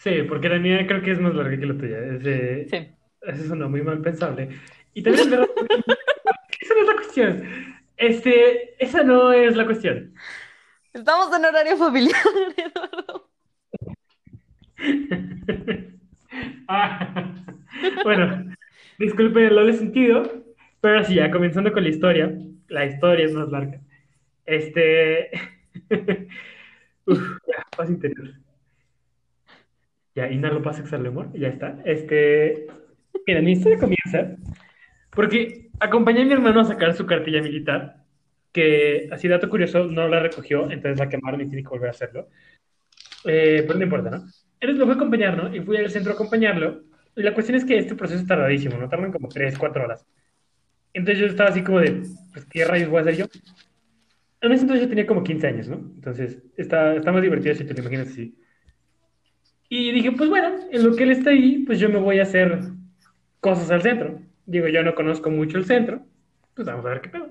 Sí, porque la mía creo que es más larga que la tuya. Es, sí. Eso muy mal pensable. Y también es verdad, esa no es la cuestión. Este, esa no es la cuestión. Estamos en horario familiar, Eduardo. ah, bueno, disculpe el doble sentido, pero sí, ya comenzando con la historia. La historia es más larga. Este. Uf, ya, paz interior. Ya, inhalo, exhalo amor. Ya está. Este. Mira, mi historia comienza porque acompañé a mi hermano a sacar su cartilla militar que, así dato curioso, no la recogió, entonces la quemaron y tiene que volver a hacerlo. Eh, pero no importa, ¿no? Entonces lo fui a acompañar, ¿no? Y fui al centro a acompañarlo. Y la cuestión es que este proceso es tardadísimo, ¿no? Tardan como 3, 4 horas. Entonces yo estaba así como de, pues, ¿qué rayos voy a hacer yo? En ese entonces yo tenía como 15 años, ¿no? Entonces está, está más divertido si te lo imaginas así. Y dije, pues bueno, en lo que él está ahí, pues yo me voy a hacer cosas al centro. Digo, yo no conozco mucho el centro, pues vamos a ver qué pedo.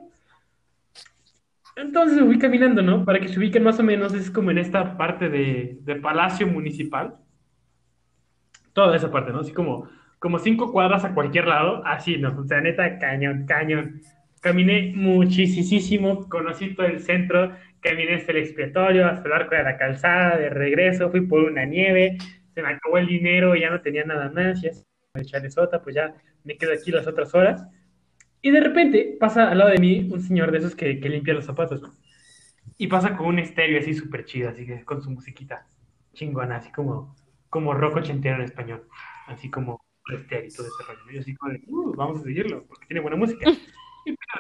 Entonces me fui caminando, ¿no? Para que se ubiquen más o menos, es como en esta parte de, de Palacio Municipal. Toda esa parte, ¿no? Así como, como cinco cuadras a cualquier lado, así, ¿no? O sea, neta, cañón, cañón. Caminé muchísimo, conocí todo el centro, caminé hasta el expiatorio, hasta el arco de la calzada, de regreso, fui por una nieve, se me acabó el dinero, ya no tenía nada más, ya me echarle sota, pues ya me quedo aquí las otras horas. Y de repente pasa al lado de mí un señor de esos que, que limpia los zapatos. Y pasa con un estéreo así súper chido, así que con su musiquita chingona, así como, como rock ochentero en español. Así como estéreo y todo ese rollo. Yo así como uh, vamos a seguirlo, porque tiene buena música.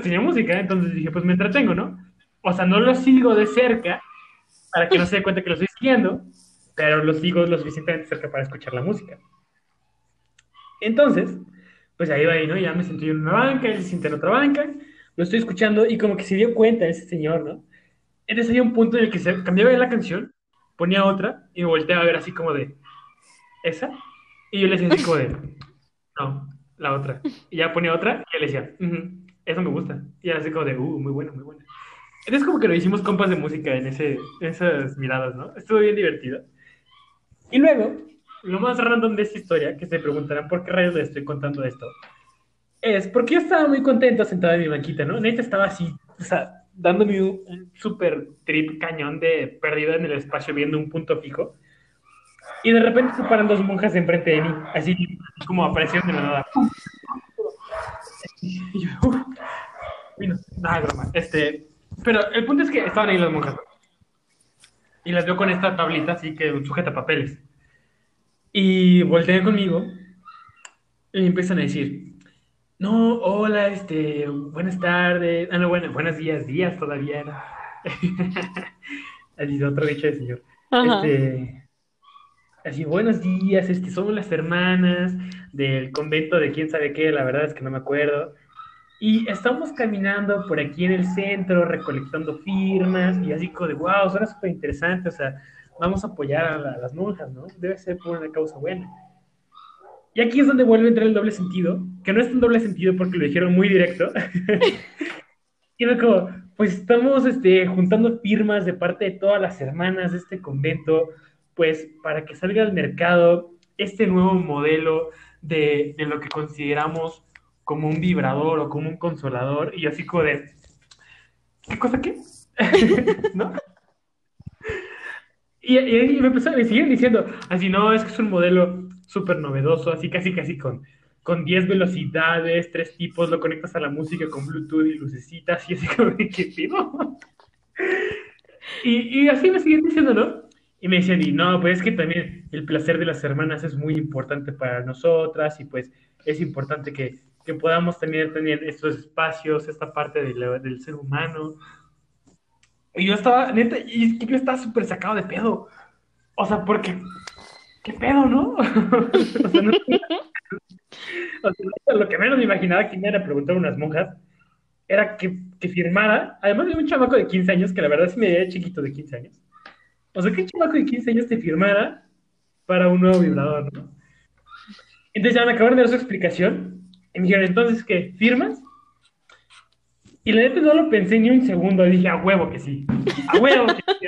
Tenía música, entonces dije, pues me entretengo, ¿no? O sea, no lo sigo de cerca para que no se dé cuenta que lo estoy siguiendo, pero lo sigo lo suficientemente cerca para escuchar la música. Entonces, pues ahí va ahí, ¿no? Ya me senté en una banca, él se siente en otra banca, lo estoy escuchando y como que se dio cuenta ese señor, ¿no? Entonces había un punto en el que se cambiaba la canción, ponía otra y me volteaba a ver así como de, ¿esa? Y yo le decía así como de, no, la otra. Y ya ponía otra y le decía, uh eso me gusta. Y así como de, uh, muy bueno, muy bueno. Entonces como que lo hicimos compas de música en, ese, en esas miradas, ¿no? Estuvo bien divertido. Y luego, lo más random de esta historia, que se preguntarán por qué rayos les estoy contando esto, es porque yo estaba muy contento sentado en mi banquita, ¿no? Neta estaba así, o sea, dándome un, un super trip cañón de perdido en el espacio viendo un punto fijo. Y de repente se paran dos monjas enfrente de mí, así como aparecieron de la nada. Yo, nada, broma. Este, pero el punto es que estaban ahí las monjas. Y las veo con esta tablita así que sujeta papeles. Y voltean conmigo y empiezan a decir, no, hola, este, buenas tardes. Ah, no, bueno, buenos días, días todavía. ¿no? así otro dicho de señor. Ajá. Este, así, buenos días, este, somos las hermanas del convento de quién sabe qué, la verdad es que no me acuerdo. Y estamos caminando por aquí en el centro, recolectando firmas, y así como de, wow, suena súper interesante, o sea, vamos a apoyar a, la- a las monjas, ¿no? Debe ser por una causa buena. Y aquí es donde vuelve a entrar el doble sentido, que no es un doble sentido porque lo dijeron muy directo. y era como, pues estamos este, juntando firmas de parte de todas las hermanas de este convento, pues para que salga al mercado este nuevo modelo de, de lo que consideramos como un vibrador o como un consolador. Y así como de, ¿qué cosa qué? ¿No? Y, me, empezó, me siguen diciendo, así, no, es que es un modelo súper novedoso, así casi casi con, con 10 velocidades, tres tipos, lo conectas a la música con Bluetooth y lucecitas, y así como, ¿qué pido? Y, y así me siguen diciendo, ¿no? Y me decían, y no, pues es que también el placer de las hermanas es muy importante para nosotras, y pues es importante que, que podamos también tener estos espacios, esta parte de del ser humano. Y yo estaba, neta, y yo estaba súper sacado de pedo. O sea, porque, ¿qué pedo, no? o sea, no o sea, lo que menos me imaginaba que me iban a unas monjas era que, que firmara, además de un chamaco de 15 años, que la verdad sí me veía chiquito de 15 años. O sea, que un chamaco de 15 años te firmara para un nuevo vibrador, ¿no? Entonces ya me acabaron de dar su explicación. Y me dijeron, entonces, ¿qué? ¿Firmas? Y la neta no lo pensé ni un segundo. Dije, a huevo que sí. A huevo que sí.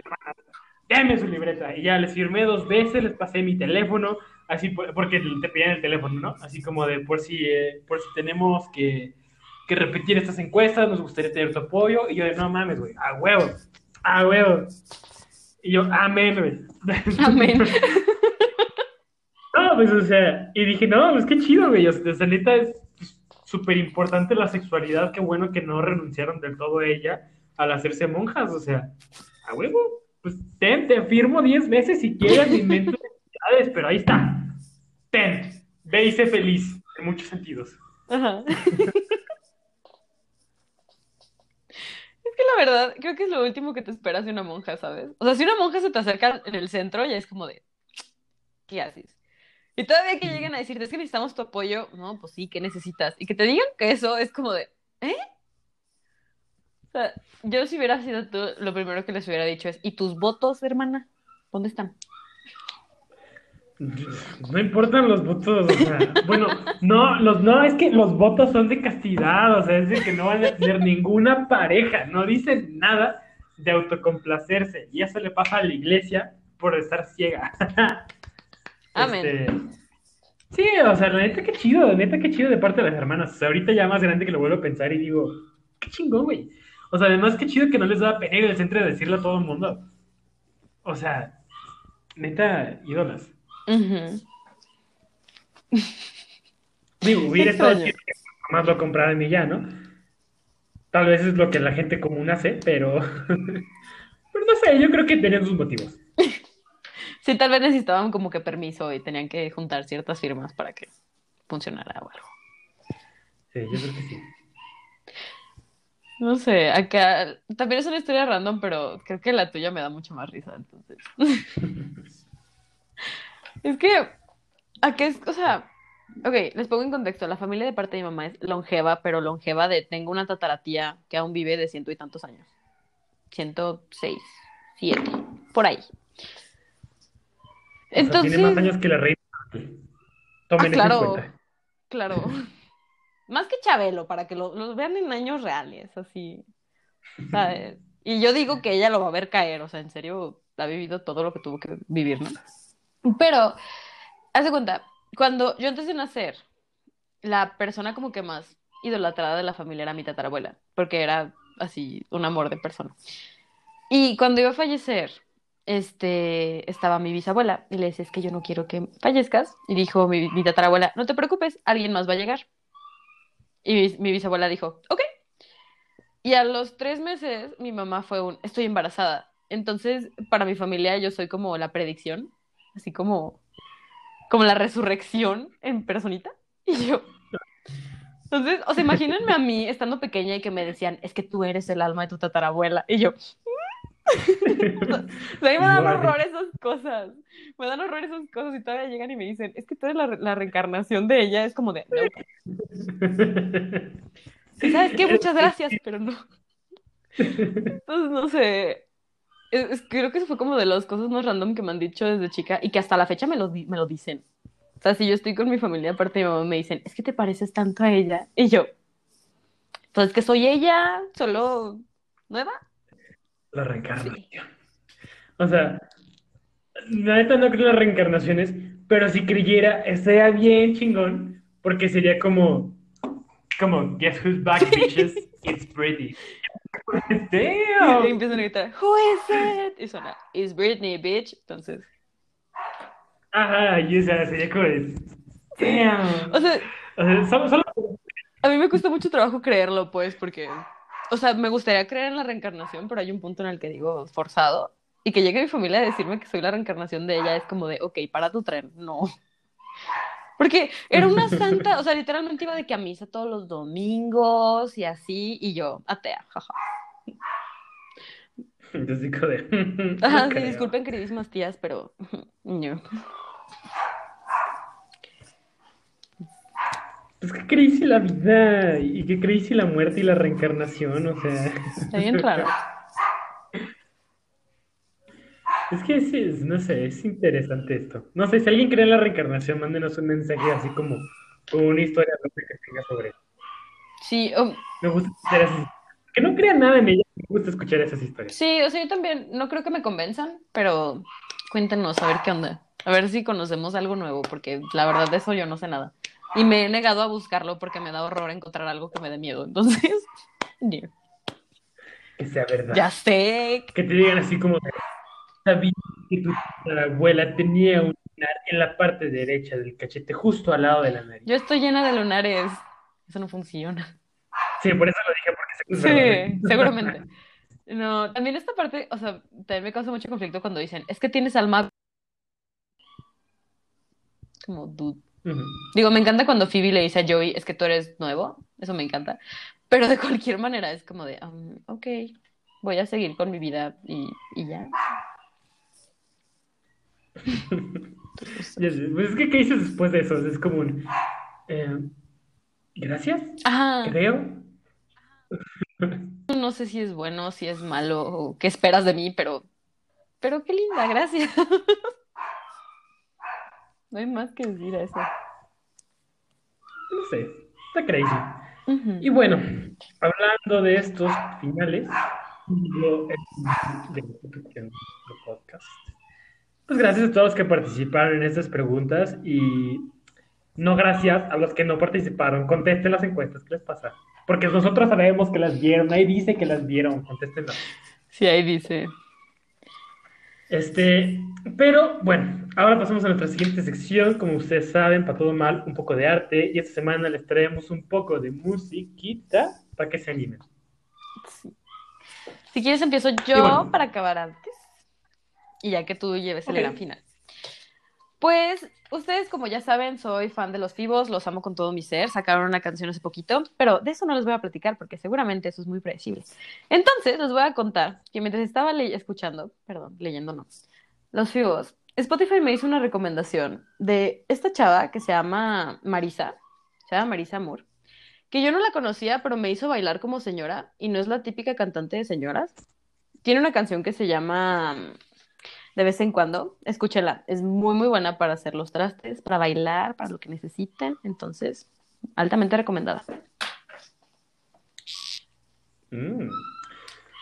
Deme su libreta. Y ya les firmé dos veces, les pasé mi teléfono, así por- porque te pedían el teléfono, ¿no? Así como de por si, eh, por si tenemos que, que repetir estas encuestas, nos gustaría tener tu apoyo. Y yo de, no mames, güey, a huevo, a huevo. Y yo, amén, güey. Amén. No, pues, o sea, y dije, no, pues qué chido, güey. O sea, neta es súper importante la sexualidad. Qué bueno que no renunciaron del todo a ella al hacerse monjas. O sea, a huevo. Pues ten, te firmo 10 veces si quieres, invento identidades, pero ahí está. Ten, ve y sé feliz, en muchos sentidos. Ajá. Es que la verdad, creo que es lo último que te esperas de una monja, ¿sabes? O sea, si una monja se te acerca en el centro, ya es como de, ¿qué haces? Y todavía que lleguen a decirte, es que necesitamos tu apoyo, no, pues sí, ¿qué necesitas? Y que te digan que eso es como de, ¿eh? O sea, yo si hubiera sido tú, lo primero que les hubiera dicho es, ¿y tus votos, hermana? ¿Dónde están? No importan los votos, o sea, bueno, no, los, no, es que los votos son de castidad, o sea, es de que no van a tener ninguna pareja, no dicen nada de autocomplacerse, y eso le pasa a la iglesia por estar ciega. Amén. Este, sí, o sea, la neta qué chido, la neta qué chido de parte de las hermanas, o sea, ahorita ya más grande que lo vuelvo a pensar y digo, qué chingón, güey. O sea, además qué chido que no les da pena al centro de decirle a todo el mundo. O sea, neta, ídolas. Ujú. Digo, hubiera estado chido que más lo compraran y ya, ¿no? Tal vez es lo que la gente común hace, pero... pero no sé, yo creo que tenían sus motivos. Sí, tal vez necesitaban como que permiso y tenían que juntar ciertas firmas para que funcionara o algo. Sí, yo creo que sí. No sé, acá también es una historia random, pero creo que la tuya me da mucho más risa, entonces. Es que, acá es, o sea, ok, les pongo en contexto, la familia de parte de mi mamá es longeva, pero longeva de, tengo una tataratía que aún vive de ciento y tantos años. Ciento seis, siete, por ahí. O sea, Entonces, tiene más años que la reina. Tomen Ah, eso en claro. cuenta. claro, más que Chabelo, para que lo- los vean en años reales, así, ¿sabes? Y yo digo que ella lo va a ver caer, o sea, en serio, ha vivido todo lo que tuvo que vivir, ¿no? Pero, haz de cuenta, cuando yo antes de nacer, la persona como que más idolatrada de la familia era mi tatarabuela, porque era así, un amor de persona. Y cuando iba a fallecer, este, estaba mi bisabuela, y le decía, es que yo no quiero que fallezcas, y dijo mi, tatarabuela, no te preocupes, alguien más va a llegar. Y mi, mi bisabuela dijo, ok. Y a los tres meses, mi mamá fue un, estoy embarazada. Entonces, para mi familia, yo soy como la predicción, así como, como la resurrección en personita. Y yo. Entonces, o sea, imagínense a mí estando pequeña y que me decían, es que tú eres el alma de tu tatarabuela. Y yo. O sea, a mí me dan horror esas cosas. Me dan horror esas cosas y todavía llegan y me dicen, es que tú eres la, re- la reencarnación de ella. Es como de, no. ¿Sabes qué? Muchas gracias, pero no. Entonces, no sé. Es- creo que eso fue como de las cosas más random que me han dicho desde chica y que hasta la fecha me lo, me lo dicen. O sea, si yo estoy con mi familia, aparte de mi mamá, me dicen, es que te pareces tanto a ella. Y yo, pues es que soy ella, solo nueva. La reencarnación. O sea, la neta no creo en las reencarnaciones, pero si creyera, estaría bien chingón, porque sería como, como, guess who's back, bitches? It's Britney. Y Damn. empiezan a gritar, who is it? Y suena, it's Britney, bitch. Entonces, Ajá, y o sea, sería como damn. o sea, O sea, solo, solo- a mí me cuesta mucho trabajo creerlo, pues, porque, o sea, me gustaría creer en la reencarnación, pero hay un punto en el que digo, forzado, y que llegue mi familia a decirme que soy la reencarnación de ella, es como de, ok, para tu tren, no. Porque era una santa, o sea, literalmente iba de que a misa todos los domingos y así, y yo, atea, jaja. Entonces digo de, Ajá, sí, disculpen, queridísimas tías, pero no. Pues qué crazy la vida, y qué crazy la muerte y la reencarnación, o sea. Está bien raro. Es que sí, es- no sé, es interesante esto. No sé, si alguien cree en la reencarnación, mándenos un mensaje así como, una historia que tenga sobre eso. Sí, um, Me gusta escuchar esas Que no crean nada en ella, me gusta escuchar esas historias. sí, o sea, yo también no creo que me convenzan, pero cuéntenos a ver qué onda. A ver si conocemos algo nuevo, porque la verdad de eso yo no sé nada. Y me he negado a buscarlo porque me da horror encontrar algo que me dé miedo. Entonces, no. Que sea verdad. ya sé. Que te digan así como, de, sabía que tu abuela tenía un lunar en la parte derecha del cachete, justo al lado de la nariz. Yo estoy llena de lunares. Eso no funciona. Sí, por eso lo dije, porque ¿eh? Sí, seguramente. No, también esta parte, o sea, también me causa mucho conflicto cuando dicen, es que tienes alma. Como, dude. Digo, me encanta cuando Phoebe le dice a Joey, es que tú eres nuevo, eso me encanta. Pero de cualquier manera es como de, um, ok, voy a seguir con mi vida y, y ya. Pues es que, ¿qué dices después de eso? Es como un, eh, gracias, Ajá, creo. no sé si es bueno, si es malo o qué esperas de mí, pero, pero qué linda, gracias. No hay más que decir a eso. No sé, está crazy. Y bueno, hablando de estos finales, yo, eh, de podcast, pues gracias a todos los que participaron en estas preguntas y no gracias a los que no participaron. Contesten las encuestas, ¿qué les pasa? Porque nosotros sabemos que las vieron, ahí dice que las vieron, contéstenlas. Sí, ahí dice. Este, pero bueno, ahora pasamos a nuestra siguiente sección. Como ustedes saben, para todo mal, un poco de arte. Y esta semana les traemos un poco de musiquita para que se animen. Sí. Si quieres empiezo yo bueno. para acabar antes. Y ya que tú lleves el gran final. Pues ustedes, como ya saben, soy fan de los Fibos, los amo con todo mi ser. Sacaron una canción hace poquito, pero de eso no les voy a platicar porque seguramente eso es muy predecible. Entonces, les voy a contar que mientras estaba escuchando, perdón, leyendo no, los Fibos, Spotify me hizo una recomendación de esta chava que se llama Marisa, se llama Marisa Moore, que yo no la conocía, pero me hizo bailar como señora y no es la típica cantante de señoras. Tiene una canción que se llama De vez en cuando, escúchela, es muy muy buena para hacer los trastes, para bailar, para lo que necesiten, entonces, altamente recomendada. Mm.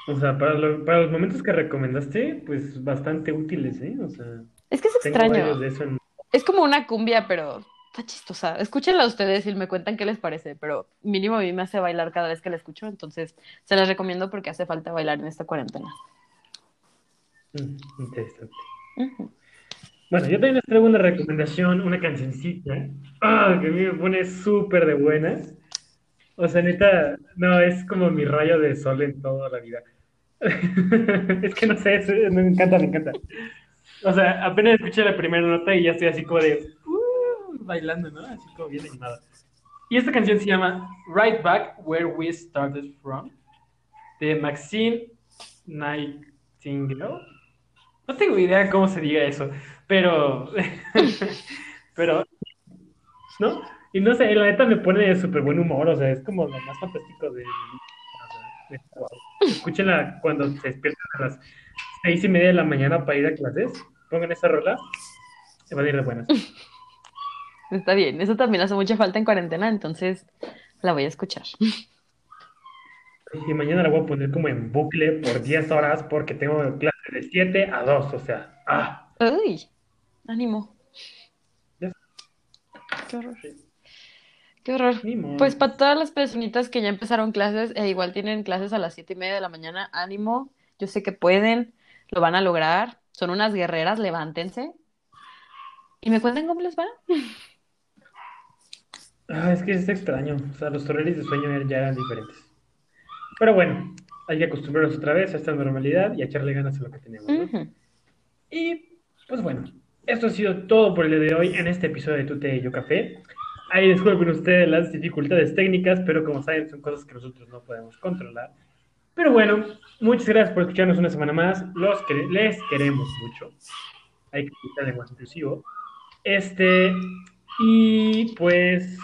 O sea, para, lo- para los momentos que recomendaste, pues bastante útiles, ¿eh? O sea, Es que es extraño. varios de eso en... Es como una cumbia, pero está chistosa. Escúchenla ustedes y me cuentan qué les parece, pero mínimo a mí me hace bailar cada vez que la escucho, entonces se las recomiendo porque hace falta bailar en esta cuarentena. Mm, interesante. Bueno, yo también les traigo una recomendación, una cancioncita, ah, que a mí me pone súper de buenas. O sea, neta, no, es como mi rayo de sol en toda la vida. Es que no sé, es- me encanta, me encanta. O sea, apenas escuché la primera nota y ya estoy así como de uh, bailando, ¿no? Así como bien animada. Y esta canción se llama Right Back Where We Started From, de Maxine Nightingale. No tengo idea cómo se diga eso, pero. pero. ¿No? Y no sé, la neta me pone de súper buen humor, o sea, es como lo más fantástico de. de- de- wow. Escúchenla cuando se despiertan a las seis y media de la mañana para ir a clases. Pongan esa rola, se van a ir de buenas. Está bien, eso también hace mucha falta en cuarentena, entonces la voy a escuchar. Y mañana la voy a poner como en bucle por 10 horas porque tengo clases de 7 a 2, o sea, ah. ¡Uy! Ánimo. Ya. Qué horror. Qué horror. Pues para todas las personitas que ya empezaron clases e igual tienen clases a las siete y media de la mañana, ánimo. Yo sé que pueden, lo van a lograr. Son unas guerreras, levántense. Y me cuenten cómo les va. Ah, es que es extraño. O sea, los horarios de sueño ya eran diferentes. Pero bueno, hay que acostumbrarnos otra vez a esta normalidad y a echarle ganas a lo que tenemos, ¿no? Ujú. Y pues bueno, esto ha sido todo por el día de hoy en este episodio de Tute y Yo Café. Ahí disculpen ustedes las dificultades técnicas, pero como saben, son cosas que nosotros no podemos controlar. Pero bueno, muchas gracias por escucharnos una semana más. Los que les queremos mucho. Hay que quitar lenguaje inclusivo. Este, y pues, es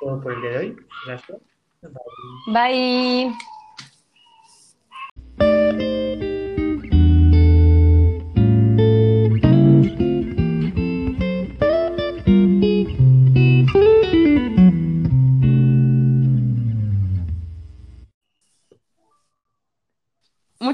todo por el día de hoy. Gracias. Bye. Bye.